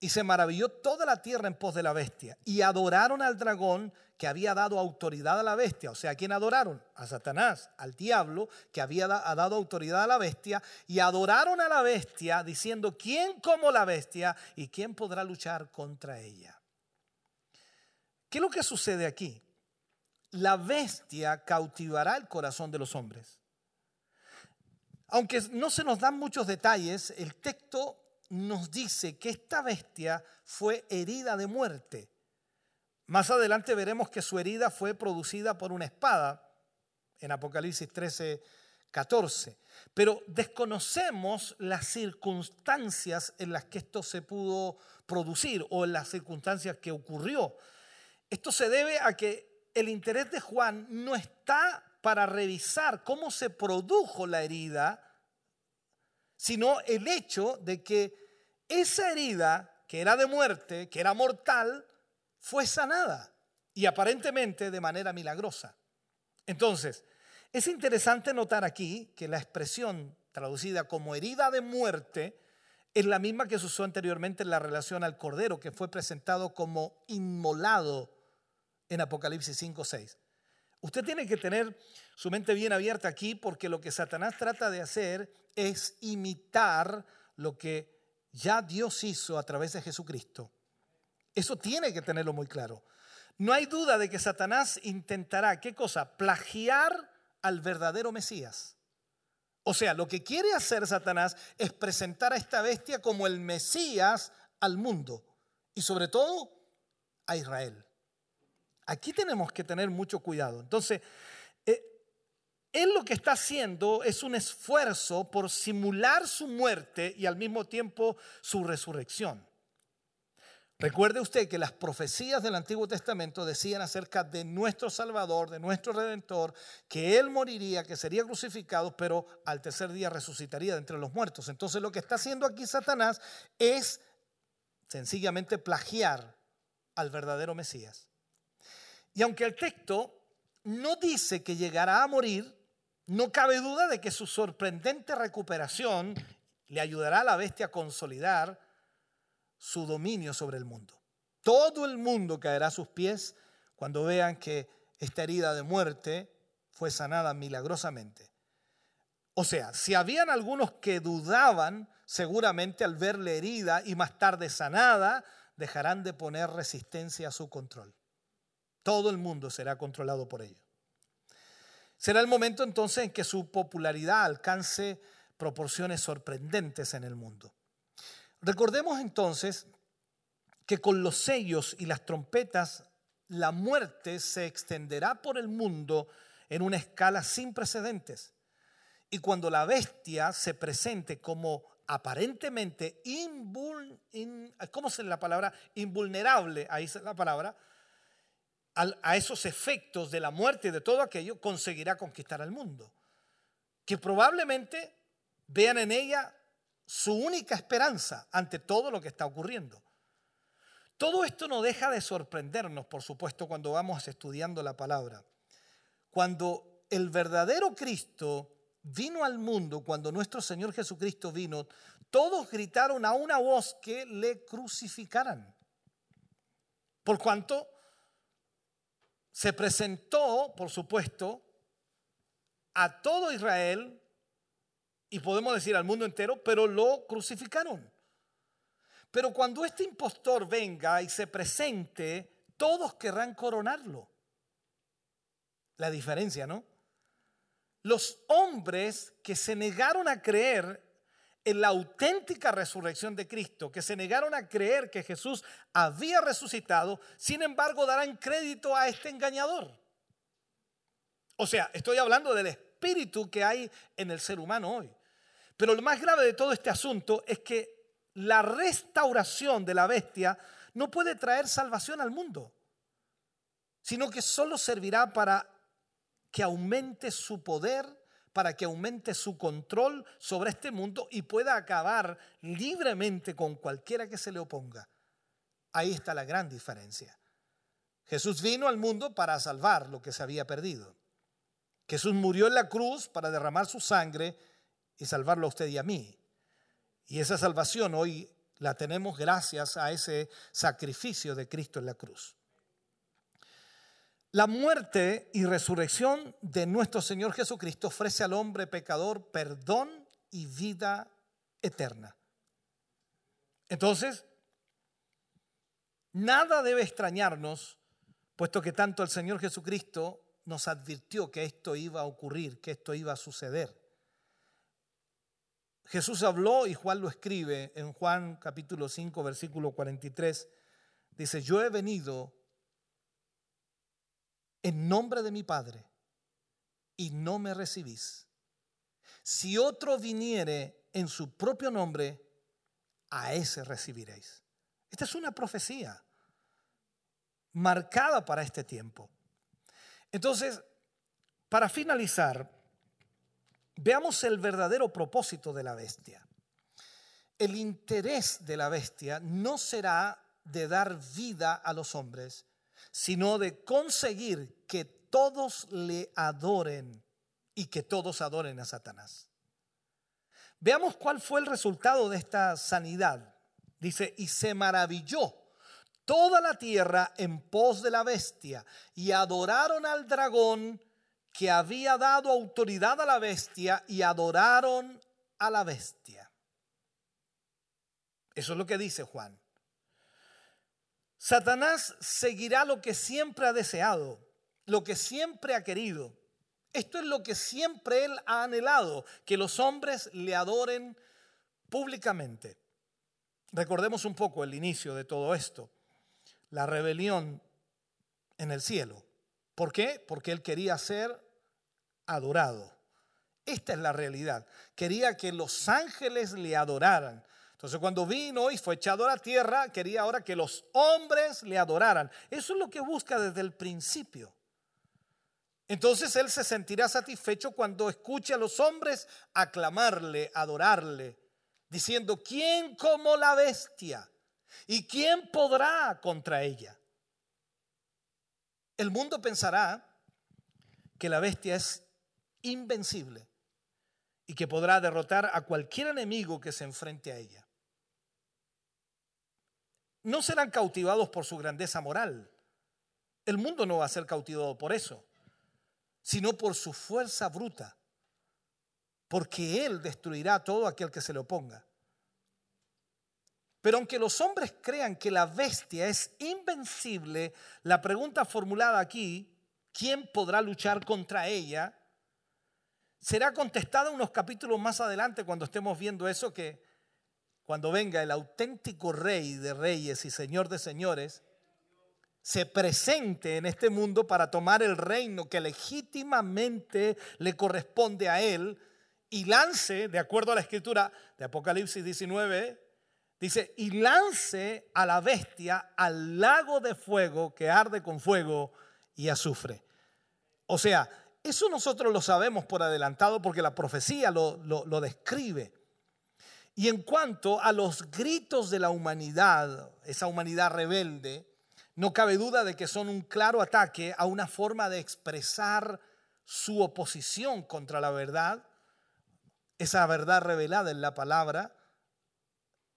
Y se maravilló toda la tierra en pos de la bestia. Y adoraron al dragón que había dado autoridad a la bestia. O sea, ¿a quién adoraron? A Satanás, al diablo que había dado autoridad a la bestia. Y adoraron a la bestia diciendo, ¿quién como la bestia y quién podrá luchar contra ella? ¿Qué es lo que sucede aquí? La bestia cautivará el corazón de los hombres. Aunque no se nos dan muchos detalles, el texto nos dice que esta bestia fue herida de muerte. Más adelante veremos que su herida fue producida por una espada en Apocalipsis 13, 14. Pero desconocemos las circunstancias en las que esto se pudo producir o en las circunstancias que ocurrió. Esto se debe a que el interés de Juan no está para revisar cómo se produjo la herida, sino el hecho de que esa herida, que era de muerte, que era mortal, fue sanada y aparentemente de manera milagrosa. Entonces, es interesante notar aquí que la expresión traducida como herida de muerte es la misma que se usó anteriormente en la relación al cordero, que fue presentado como inmolado en Apocalipsis 5.6. Usted tiene que tener su mente bien abierta aquí porque lo que Satanás trata de hacer es imitar lo que ya Dios hizo a través de Jesucristo. Eso tiene que tenerlo muy claro. No hay duda de que Satanás intentará, ¿qué cosa? Plagiar al verdadero Mesías. O sea, lo que quiere hacer Satanás es presentar a esta bestia como el Mesías al mundo y sobre todo a Israel. Aquí tenemos que tener mucho cuidado. Entonces, eh, él lo que está haciendo es un esfuerzo por simular su muerte y al mismo tiempo su resurrección. Recuerde usted que las profecías del Antiguo Testamento decían acerca de nuestro Salvador, de nuestro Redentor, que Él moriría, que sería crucificado, pero al tercer día resucitaría de entre los muertos. Entonces lo que está haciendo aquí Satanás es sencillamente plagiar al verdadero Mesías. Y aunque el texto no dice que llegará a morir, no cabe duda de que su sorprendente recuperación le ayudará a la bestia a consolidar su dominio sobre el mundo. Todo el mundo caerá a sus pies cuando vean que esta herida de muerte fue sanada milagrosamente. O sea, si habían algunos que dudaban, seguramente al verle herida y más tarde sanada, dejarán de poner resistencia a su control. Todo el mundo será controlado por ello. Será el momento entonces en que su popularidad alcance proporciones sorprendentes en el mundo. Recordemos entonces que con los sellos y las trompetas la muerte se extenderá por el mundo en una escala sin precedentes. Y cuando la bestia se presente como aparentemente ¿cómo es la palabra? invulnerable, ahí es la palabra, a esos efectos de la muerte y de todo aquello, conseguirá conquistar al mundo. Que probablemente vean en ella su única esperanza ante todo lo que está ocurriendo. Todo esto no deja de sorprendernos, por supuesto, cuando vamos estudiando la palabra. Cuando el verdadero Cristo vino al mundo, cuando nuestro Señor Jesucristo vino, todos gritaron a una voz que le crucificaran. Por cuanto se presentó, por supuesto, a todo Israel y podemos decir al mundo entero, pero lo crucificaron. Pero cuando este impostor venga y se presente, todos querrán coronarlo. La diferencia, ¿no? Los hombres que se negaron a creer en la auténtica resurrección de Cristo, que se negaron a creer que Jesús había resucitado, sin embargo darán crédito a este engañador. O sea, estoy hablando del espíritu que hay en el ser humano hoy. Pero lo más grave de todo este asunto es que la restauración de la bestia no puede traer salvación al mundo, sino que solo servirá para que aumente su poder para que aumente su control sobre este mundo y pueda acabar libremente con cualquiera que se le oponga. Ahí está la gran diferencia. Jesús vino al mundo para salvar lo que se había perdido. Jesús murió en la cruz para derramar su sangre y salvarlo a usted y a mí. Y esa salvación hoy La tenemos gracias a ese sacrificio de Cristo en la cruz. La muerte y resurrección de nuestro Señor Jesucristo ofrece al hombre pecador perdón y vida eterna. Entonces, nada debe extrañarnos, puesto que tanto el Señor Jesucristo nos advirtió que esto iba a ocurrir, que esto iba a suceder. Jesús habló y Juan lo escribe en Juan capítulo 5, versículo 43. Dice, yo he venido en nombre de mi Padre y no me recibís. Si otro viniere en su propio nombre, a ese recibiréis. Esta es una profecía marcada para este tiempo. Entonces, para finalizar, veamos el verdadero propósito de la bestia. El interés de la bestia no será de dar vida a los hombres, sino de conseguir que todos le adoren y que todos adoren a Satanás. Veamos cuál fue el resultado de esta sanidad. Dice, y se maravilló toda la tierra en pos de la bestia y adoraron al dragón que había dado autoridad a la bestia y adoraron a la bestia. Eso es lo que dice Juan. Satanás seguirá lo que siempre ha deseado, lo que siempre ha querido. Esto es lo que siempre él ha anhelado, que los hombres le adoren públicamente. Recordemos un poco el inicio de todo esto, la rebelión en el cielo. ¿Por qué? Porque él quería ser adorado. Esta es la realidad. Quería que los ángeles le adoraran. Entonces cuando vino y fue echado a la tierra, quería ahora que los hombres le adoraran. Eso es lo que busca desde el principio. Entonces él se sentirá satisfecho cuando escuche a los hombres aclamarle, adorarle, diciendo, ¿quién como la bestia? ¿Y quién podrá contra ella? El mundo pensará que la bestia es invencible y que podrá derrotar a cualquier enemigo que se enfrente a ella no serán cautivados por su grandeza moral. El mundo no va a ser cautivado por eso, sino por su fuerza bruta, porque Él destruirá a todo aquel que se le oponga. Pero aunque los hombres crean que la bestia es invencible, la pregunta formulada aquí, ¿quién podrá luchar contra ella? Será contestada unos capítulos más adelante cuando estemos viendo eso que cuando venga el auténtico rey de reyes y señor de señores, se presente en este mundo para tomar el reino que legítimamente le corresponde a él y lance, de acuerdo a la escritura de Apocalipsis 19, dice, y lance a la bestia al lago de fuego que arde con fuego y azufre. O sea, eso nosotros lo sabemos por adelantado porque la profecía lo, lo, lo describe. Y en cuanto a los gritos de la humanidad, esa humanidad rebelde, no cabe duda de que son un claro ataque a una forma de expresar su oposición contra la verdad, esa verdad revelada en la palabra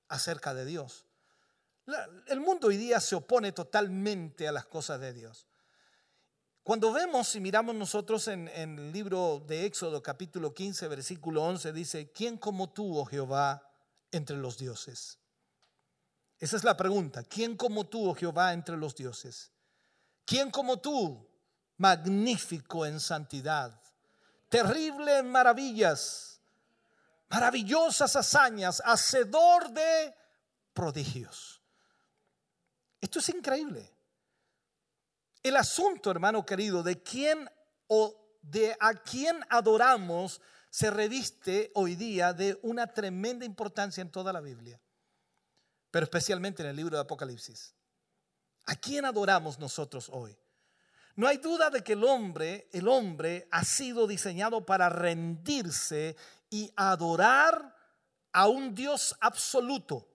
acerca de Dios. El mundo hoy día se opone totalmente a las cosas de Dios. Cuando vemos y miramos nosotros en, el libro de Éxodo capítulo 15, versículo 11, dice, ¿quién como tú, oh Jehová, entre los dioses? Esa es la pregunta. ¿Quién como tú, oh Jehová, entre los dioses? ¿Quién como tú, magnífico en santidad, terrible en maravillas, maravillosas hazañas, hacedor de prodigios? Esto es increíble. El asunto, hermano querido, de quién o de a quién adoramos se reviste hoy día de una tremenda importancia en toda la Biblia, pero especialmente en el libro de Apocalipsis. ¿A quién adoramos nosotros hoy? No hay duda de que el hombre, el hombre ha sido diseñado para rendirse y adorar a un Dios absoluto.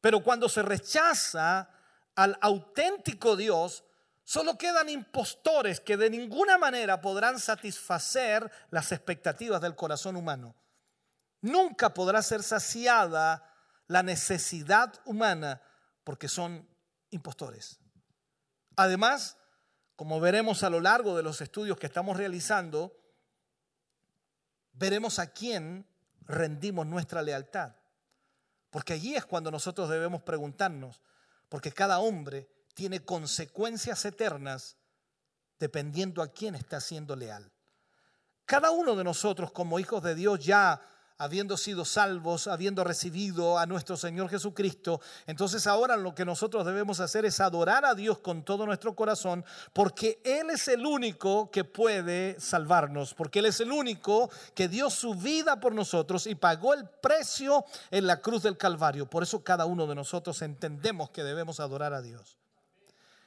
Pero cuando se rechaza al auténtico Dios, Solo quedan impostores que de ninguna manera podrán satisfacer las expectativas del corazón humano. Nunca podrá ser saciada la necesidad humana porque son impostores. Además, como veremos a lo largo de los estudios que estamos realizando, veremos a quién rendimos nuestra lealtad. Porque allí es cuando nosotros debemos preguntarnos, porque cada hombre tiene consecuencias eternas dependiendo a quién está siendo leal. Cada uno de nosotros como hijos de Dios ya habiendo sido salvos, habiendo recibido a nuestro Señor Jesucristo, entonces ahora lo que nosotros debemos hacer es adorar a Dios con todo nuestro corazón, porque Él es el único que puede salvarnos, porque Él es el único que dio su vida por nosotros y pagó el precio en la cruz del Calvario. Por eso cada uno de nosotros entendemos que debemos adorar a Dios.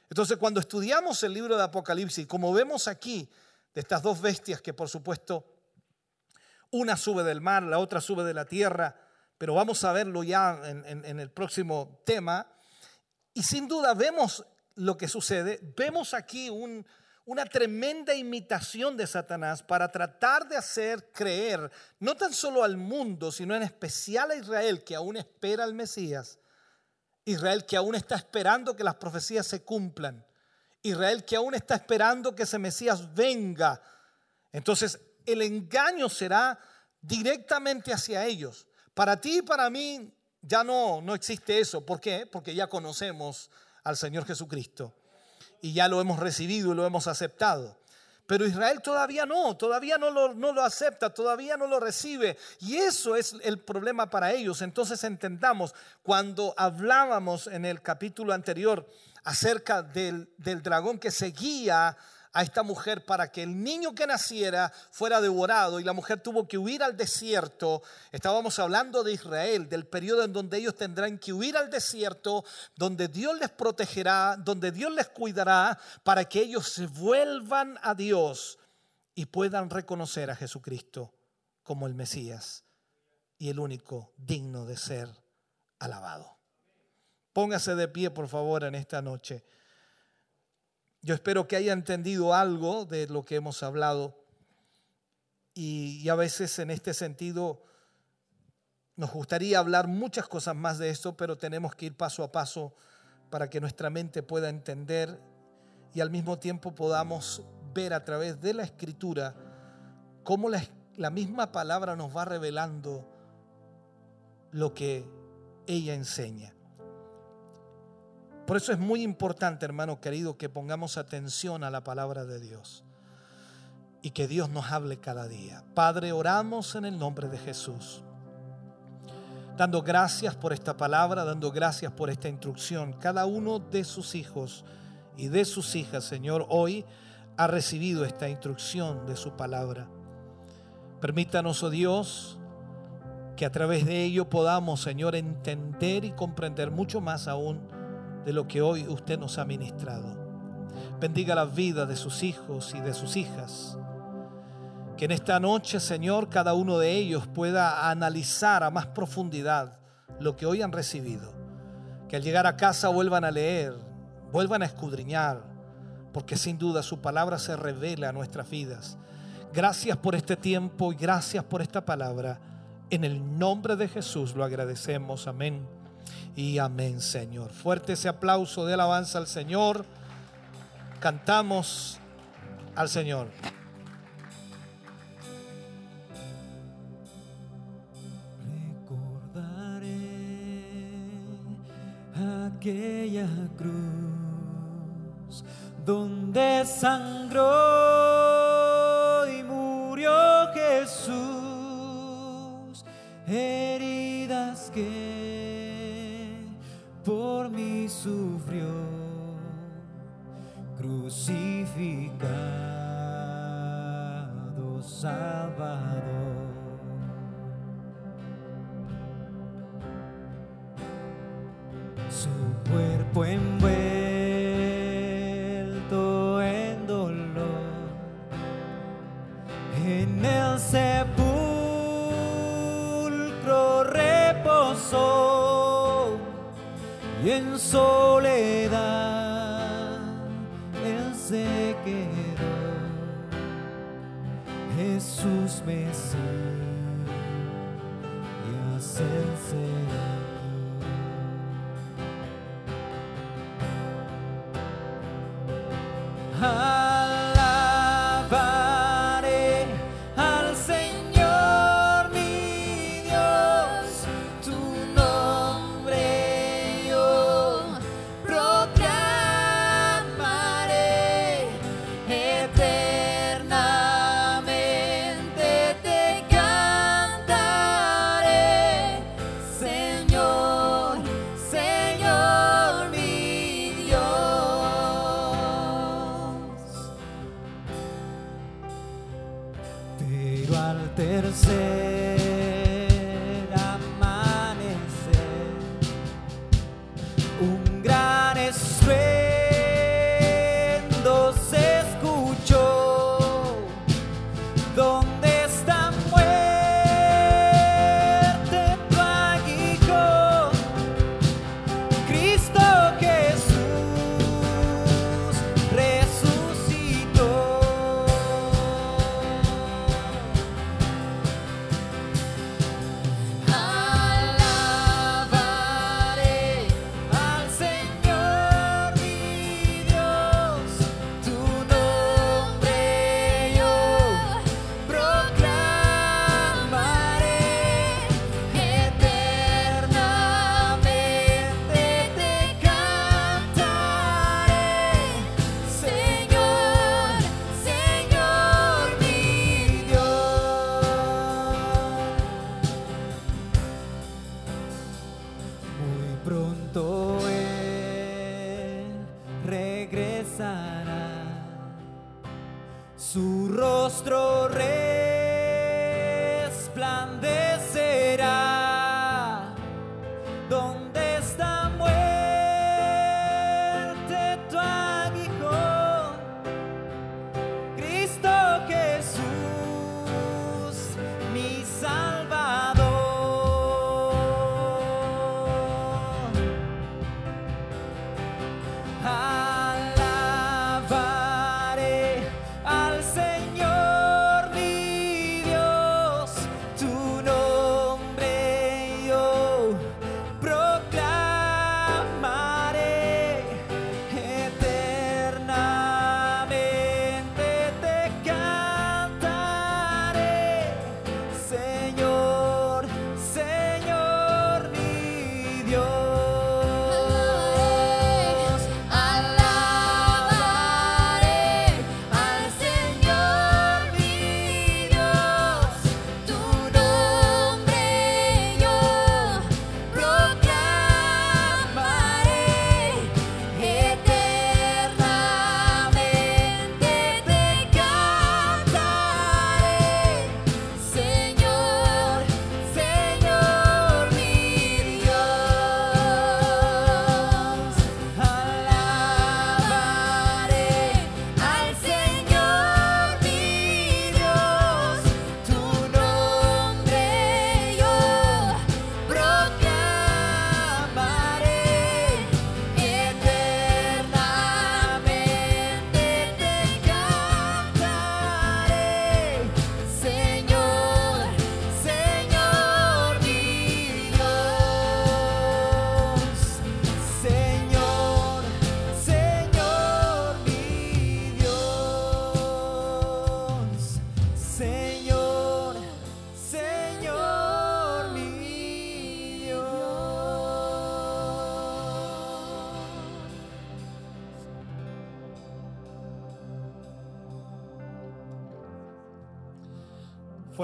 Entonces cuando estudiamos el libro de Apocalipsis, como vemos aquí, de estas dos bestias que por supuesto una sube del mar, la otra sube de la tierra, pero vamos a verlo ya en, el próximo tema. Y sin duda vemos lo que sucede, vemos aquí una tremenda imitación de Satanás para tratar de hacer creer no tan solo al mundo, sino en especial a Israel, que aún espera al Mesías, Israel que aún está esperando que las profecías se cumplan, Israel que aún está esperando que ese Mesías venga. Entonces el engaño será directamente hacia ellos. Para ti y para mí ya no, no existe eso. ¿Por qué? Porque ya conocemos al Señor Jesucristo y ya lo hemos recibido y lo hemos aceptado. Pero Israel todavía no, todavía no lo, no lo, acepta, todavía no lo recibe. Y eso es el problema para ellos. Entonces entendamos, cuando hablábamos en el capítulo anterior acerca del, del dragón que seguía a esta mujer para que el niño que naciera fuera devorado y la mujer tuvo que huir al desierto. Estábamos hablando de Israel, del periodo en donde ellos tendrán que huir al desierto, donde Dios les protegerá, donde Dios les cuidará para que ellos se vuelvan a Dios y puedan reconocer a Jesucristo como el Mesías y el único digno de ser alabado. Póngase de pie, por favor, en esta noche. Yo espero que haya entendido algo de lo que hemos hablado y, a veces en este sentido nos gustaría hablar muchas cosas más de esto, pero tenemos que ir paso a paso para que nuestra mente pueda entender y al mismo tiempo podamos ver a través de la escritura cómo la, misma palabra nos va revelando lo que ella enseña. Por eso es muy importante, hermano querido, que pongamos atención a la palabra de Dios y que Dios nos hable cada día. Padre, oramos en el nombre de Jesús, dando gracias por esta palabra, dando gracias por esta instrucción. Cada uno de sus hijos y de sus hijas, Señor, hoy ha recibido esta instrucción de su palabra. Permítanos, oh Dios, que a través de ello podamos, Señor, entender y comprender mucho más aún de lo que hoy usted nos ha ministrado. Bendiga la vida de sus hijos y de sus hijas. Que en esta noche, Señor, cada uno de ellos pueda analizar a más profundidad lo que hoy han recibido. Que al llegar a casa vuelvan a leer, vuelvan a escudriñar, porque sin duda su palabra se revela a nuestras vidas. Gracias por este tiempo y gracias por esta palabra. En el nombre de Jesús lo agradecemos. Amén y amén, Señor. Fuerte ese aplauso de alabanza al Señor. Cantamos al Señor. Recordaré aquella cruz donde sangró y murió Jesús. Heridas que sufrió, crucificado Salvador. Su cuerpo envuelto en dolor, en el sepulcro reposó en soledad Él se quedó. Jesús Mesías, el Señor.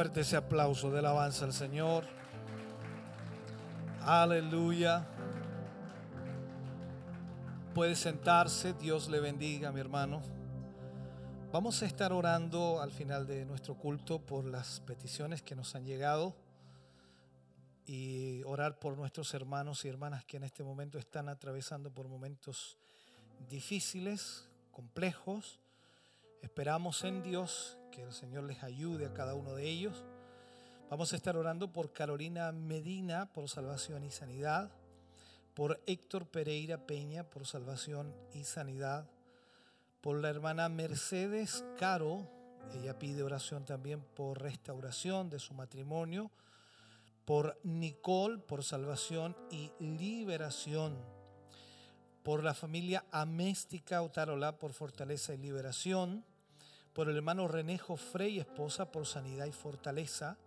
Fuerte ese aplauso de alabanza al Señor. Aleluya. Puede sentarse, Dios le bendiga, mi hermano. Vamos a estar orando al final de nuestro culto por las peticiones que nos han llegado y orar por nuestros hermanos y hermanas que en este momento están atravesando por momentos difíciles, complejos. Esperamos en Dios que el Señor les ayude a cada uno de ellos. Vamos a estar orando por Carolina Medina por salvación y sanidad, por Héctor Pereira Peña por salvación y sanidad, por la hermana Mercedes Caro, ella pide oración también por restauración de su matrimonio, por Nicole por salvación y liberación, por la familia Améstica Otarola por fortaleza y liberación, por el hermano Renejo Frey, esposa, por sanidad y fortaleza,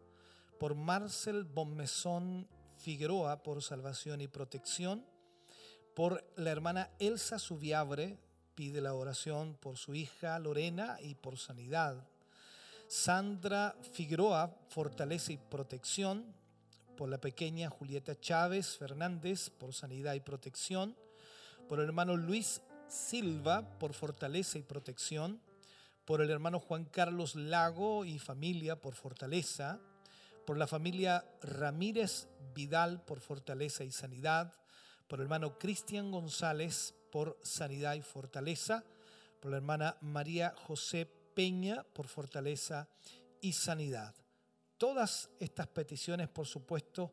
por Marcel Bonmesón Figueroa, por salvación y protección, por la hermana Elsa Subiabre, pide la oración por su hija Lorena y por sanidad. Sandra Figueroa, fortaleza y protección, por la pequeña Julieta Chávez Fernández, por sanidad y protección, por el hermano Luis Silva, por fortaleza y protección, por el hermano Juan Carlos Lago y familia por fortaleza, por la familia Ramírez Vidal por fortaleza y sanidad, por el hermano Cristian González por sanidad y fortaleza, por la hermana María José Peña por fortaleza y sanidad. Todas estas peticiones, por supuesto,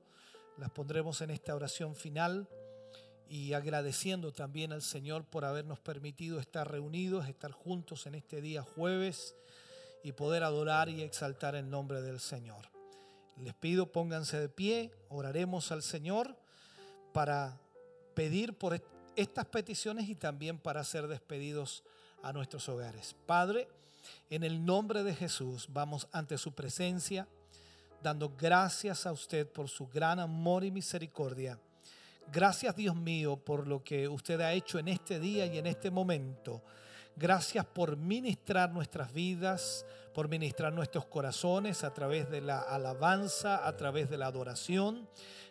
las pondremos en esta oración final y agradeciendo también al Señor por habernos permitido estar reunidos, estar juntos en este día jueves y poder adorar y exaltar el nombre del Señor. Les pido pónganse de pie, oraremos al Señor para pedir por estas peticiones y también para ser despedidos a nuestros hogares. Padre, en el nombre de Jesús vamos ante su presencia, dando gracias a usted por su gran amor y misericordia. Gracias Dios mío por lo que usted ha hecho en este día y en este momento. Gracias por ministrar nuestras vidas, por ministrar nuestros corazones a través de la alabanza, a través de la adoración.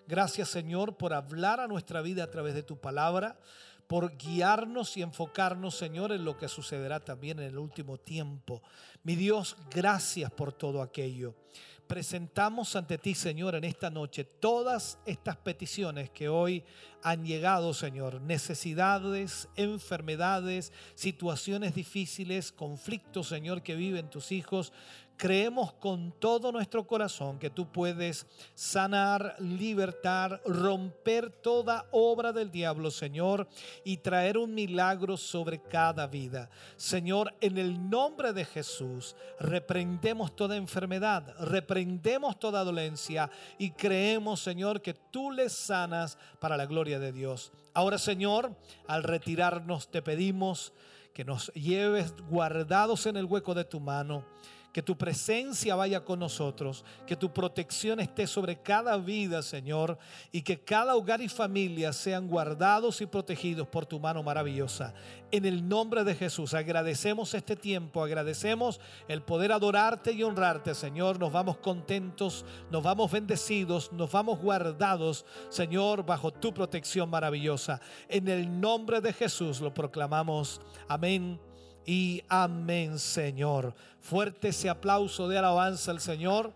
Gracias Señor por hablar a nuestra vida a través de tu palabra por guiarnos y enfocarnos, Señor, en lo que sucederá también en el último tiempo. Mi Dios, gracias por todo aquello. Presentamos ante ti, Señor, en esta noche todas estas peticiones que hoy han llegado, Señor. Necesidades, enfermedades, situaciones difíciles, conflictos, Señor, que viven tus hijos. Creemos con todo nuestro corazón que tú puedes sanar, libertar, romper toda obra del diablo, Señor, y traer un milagro sobre cada vida. Señor, en el nombre de Jesús, reprendemos toda enfermedad, reprendemos toda dolencia y creemos, Señor, que tú les sanas para la gloria de Dios. Ahora, Señor, al retirarnos te pedimos que nos lleves guardados en el hueco de tu mano que tu presencia vaya con nosotros, que tu protección esté sobre cada vida, Señor, y que cada hogar y familia sean guardados y protegidos por tu mano maravillosa. En el nombre de Jesús, agradecemos este tiempo, agradecemos el poder adorarte y honrarte, Señor. Nos vamos contentos, nos vamos bendecidos, nos vamos guardados, Señor, bajo tu protección maravillosa. En el nombre de Jesús lo proclamamos. Amén y amén, Señor. Fuerte ese aplauso de alabanza al Señor.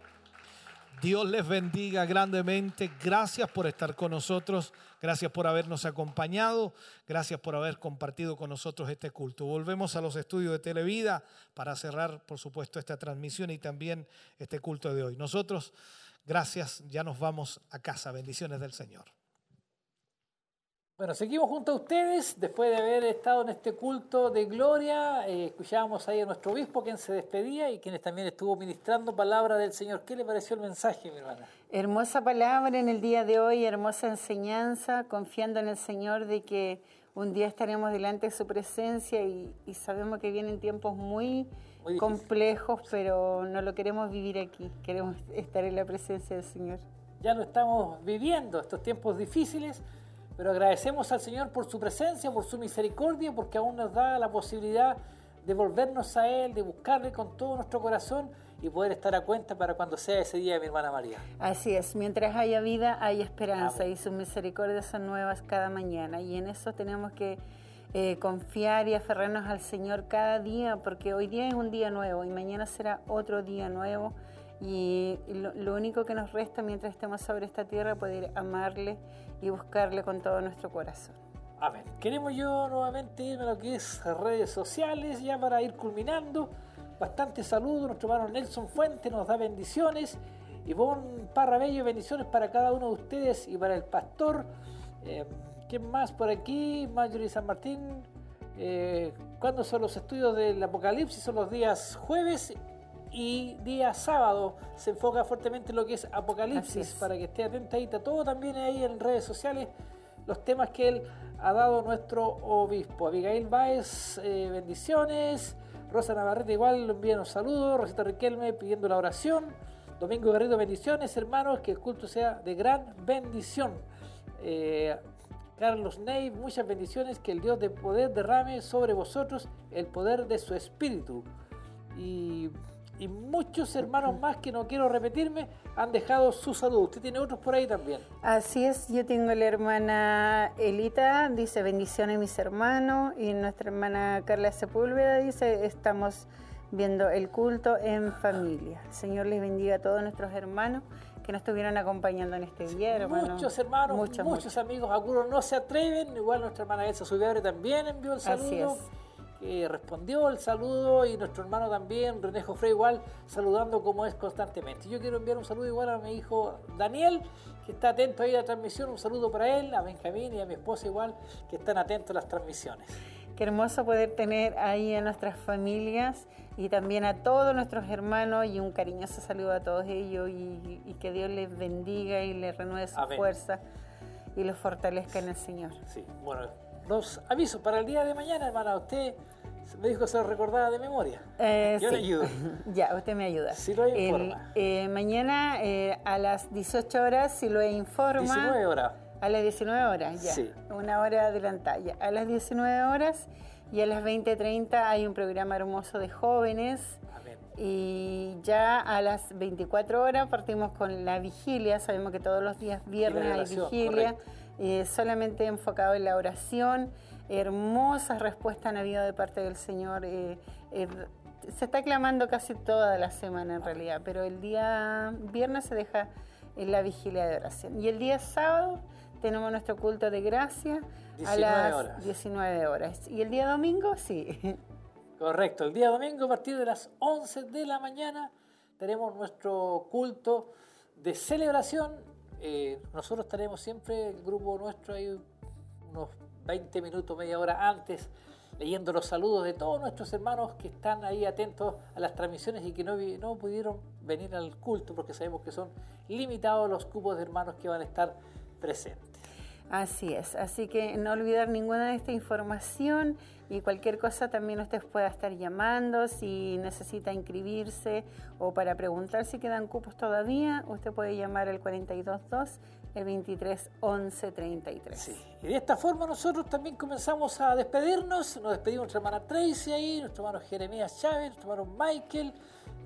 Dios les bendiga grandemente. Gracias por estar con nosotros. Gracias por habernos acompañado. Gracias por haber compartido con nosotros este culto. Volvemos a los estudios de Televida para cerrar, por supuesto, esta transmisión y también este culto de hoy. Nosotros, gracias, ya nos vamos a casa. Bendiciones del Señor. Bueno, seguimos junto a ustedes después de haber estado en este culto de gloria. Eh, escuchábamos ahí a nuestro obispo quien se despedía y quien también estuvo ministrando palabra del Señor. ¿Qué le pareció el mensaje, mi hermana? Hermosa palabra en el día de hoy, hermosa enseñanza, confiando en el Señor de que un día estaremos delante de su presencia y, y sabemos que vienen tiempos muy, Muy complejos, pero no lo queremos vivir aquí, queremos estar en la presencia del Señor. Ya lo estamos viviendo, estos tiempos difíciles, pero agradecemos al Señor por su presencia, por su misericordia, porque aún nos da la posibilidad de volvernos a Él, de buscarle con todo nuestro corazón y poder estar a cuenta para cuando sea ese día, mi hermana María. Así es, mientras haya vida hay esperanza y sus misericordias son nuevas cada mañana. Y en eso tenemos que eh, confiar y aferrarnos al Señor cada día porque hoy día es un día nuevo y mañana será otro día nuevo y lo, único que nos resta mientras estemos sobre esta tierra es poder amarle y buscarle con todo nuestro corazón. Amén. Queremos yo nuevamente irme a lo que es redes sociales, ya para ir culminando. Bastante saludo, nuestro hermano Nelson Fuente nos da bendiciones. Ivonne Parrabello, bendiciones para cada uno de ustedes y para el pastor. Eh, ¿Quién más por aquí? Marjorie San Martín. Eh, ¿Cuándo son los estudios del Apocalipsis? Son los días jueves y día sábado. Se enfoca fuertemente en lo que es Apocalipsis es. para que esté atentadita. Todo también ahí en redes sociales los temas que él ha dado nuestro obispo. Abigail Báez, eh, bendiciones. Rosa Navarrete igual le envían un saludo. Rosita Riquelme pidiendo la oración. Domingo Garrido, bendiciones, hermanos. Que el culto sea de gran bendición. Eh, Carlos Ney, muchas bendiciones. Que el Dios de poder derrame sobre vosotros el poder de su espíritu. Y, y muchos hermanos más que no quiero repetirme han dejado su saludo. Usted tiene otros por ahí también. Así es, yo tengo la hermana Elita, dice bendiciones mis hermanos, y nuestra hermana Carla Sepúlveda dice estamos viendo el culto en familia. El Señor les bendiga a todos nuestros hermanos que nos estuvieron acompañando en este día, hermano. Muchos hermanos, Muchos, muchos, muchos. amigos, algunos no se atreven, igual nuestra hermana Elsa Subiabre también envió el saludo, Así es. Que respondió el saludo y nuestro hermano también, René Jofre igual, saludando como es constantemente. Yo quiero enviar un saludo igual a mi hijo Daniel, que está atento ahí a la transmisión, un saludo para él, a Benjamín y a mi esposa igual, que están atentos a las transmisiones. Qué hermoso poder tener ahí a nuestras familias y también a todos nuestros hermanos y un cariñoso saludo a todos ellos y, y que Dios les bendiga y les renueve su Amén. fuerza y los fortalezca en el Señor. Sí, bueno, los avisos para el día de mañana, hermana, usted me dijo que se lo recordaba de memoria. Eh, Yo le sí. ayudo. ya, usted me ayuda. Siloé El- informa. eh, mañana eh, a las 18 horas, si lo informa. 19 horas. A las 19 horas, ya. Sí. Una hora adelantada. ya. A las 19 horas, y a las 20.30 hay un programa hermoso de jóvenes. Amén. Y ya a las 24 horas partimos con la vigilia. Sabemos que todos los días viernes hay vigilia, correcto. Eh, solamente enfocado en la oración. Hermosas respuestas han habido de parte del Señor. eh, eh, se está clamando casi toda la semana en realidad, pero el día viernes se deja en la vigilia de oración. Y el día sábado tenemos nuestro culto de gracia a 19 las horas. 19 horas. Y el día domingo, sí. Correcto, el día domingo a partir de las 11 de la mañana tenemos nuestro culto de celebración. Eh, nosotros estaremos siempre, el grupo nuestro, ahí unos 20 minutos, media hora antes, leyendo los saludos de todos nuestros hermanos que están ahí atentos a las transmisiones y que no, no pudieron venir al culto porque sabemos que son limitados los cupos de hermanos que van a estar presentes. Así es, así que no olvidar ninguna de esta información y cualquier cosa también usted pueda estar llamando si necesita inscribirse o para preguntar si quedan cupos todavía, usted puede llamar al 422 el 23 11 33. Sí. Y de esta forma nosotros también comenzamos a despedirnos. Nos despedimos nuestra hermana Tracy ahí, nuestro hermano Jeremías Chávez, nuestro hermano Michael,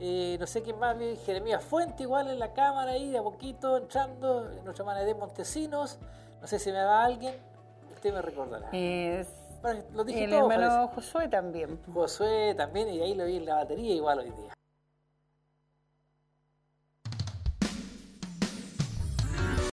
eh, no sé quién más, vi, Jeremías Fuente igual en la cámara ahí, de a poquito entrando, nuestra hermana de Montesinos. No sé si me va alguien, usted me recordará. Es Bueno, lo dije el todo, hermano parece. Josué también. Josué también, y ahí lo vi en la batería igual hoy día.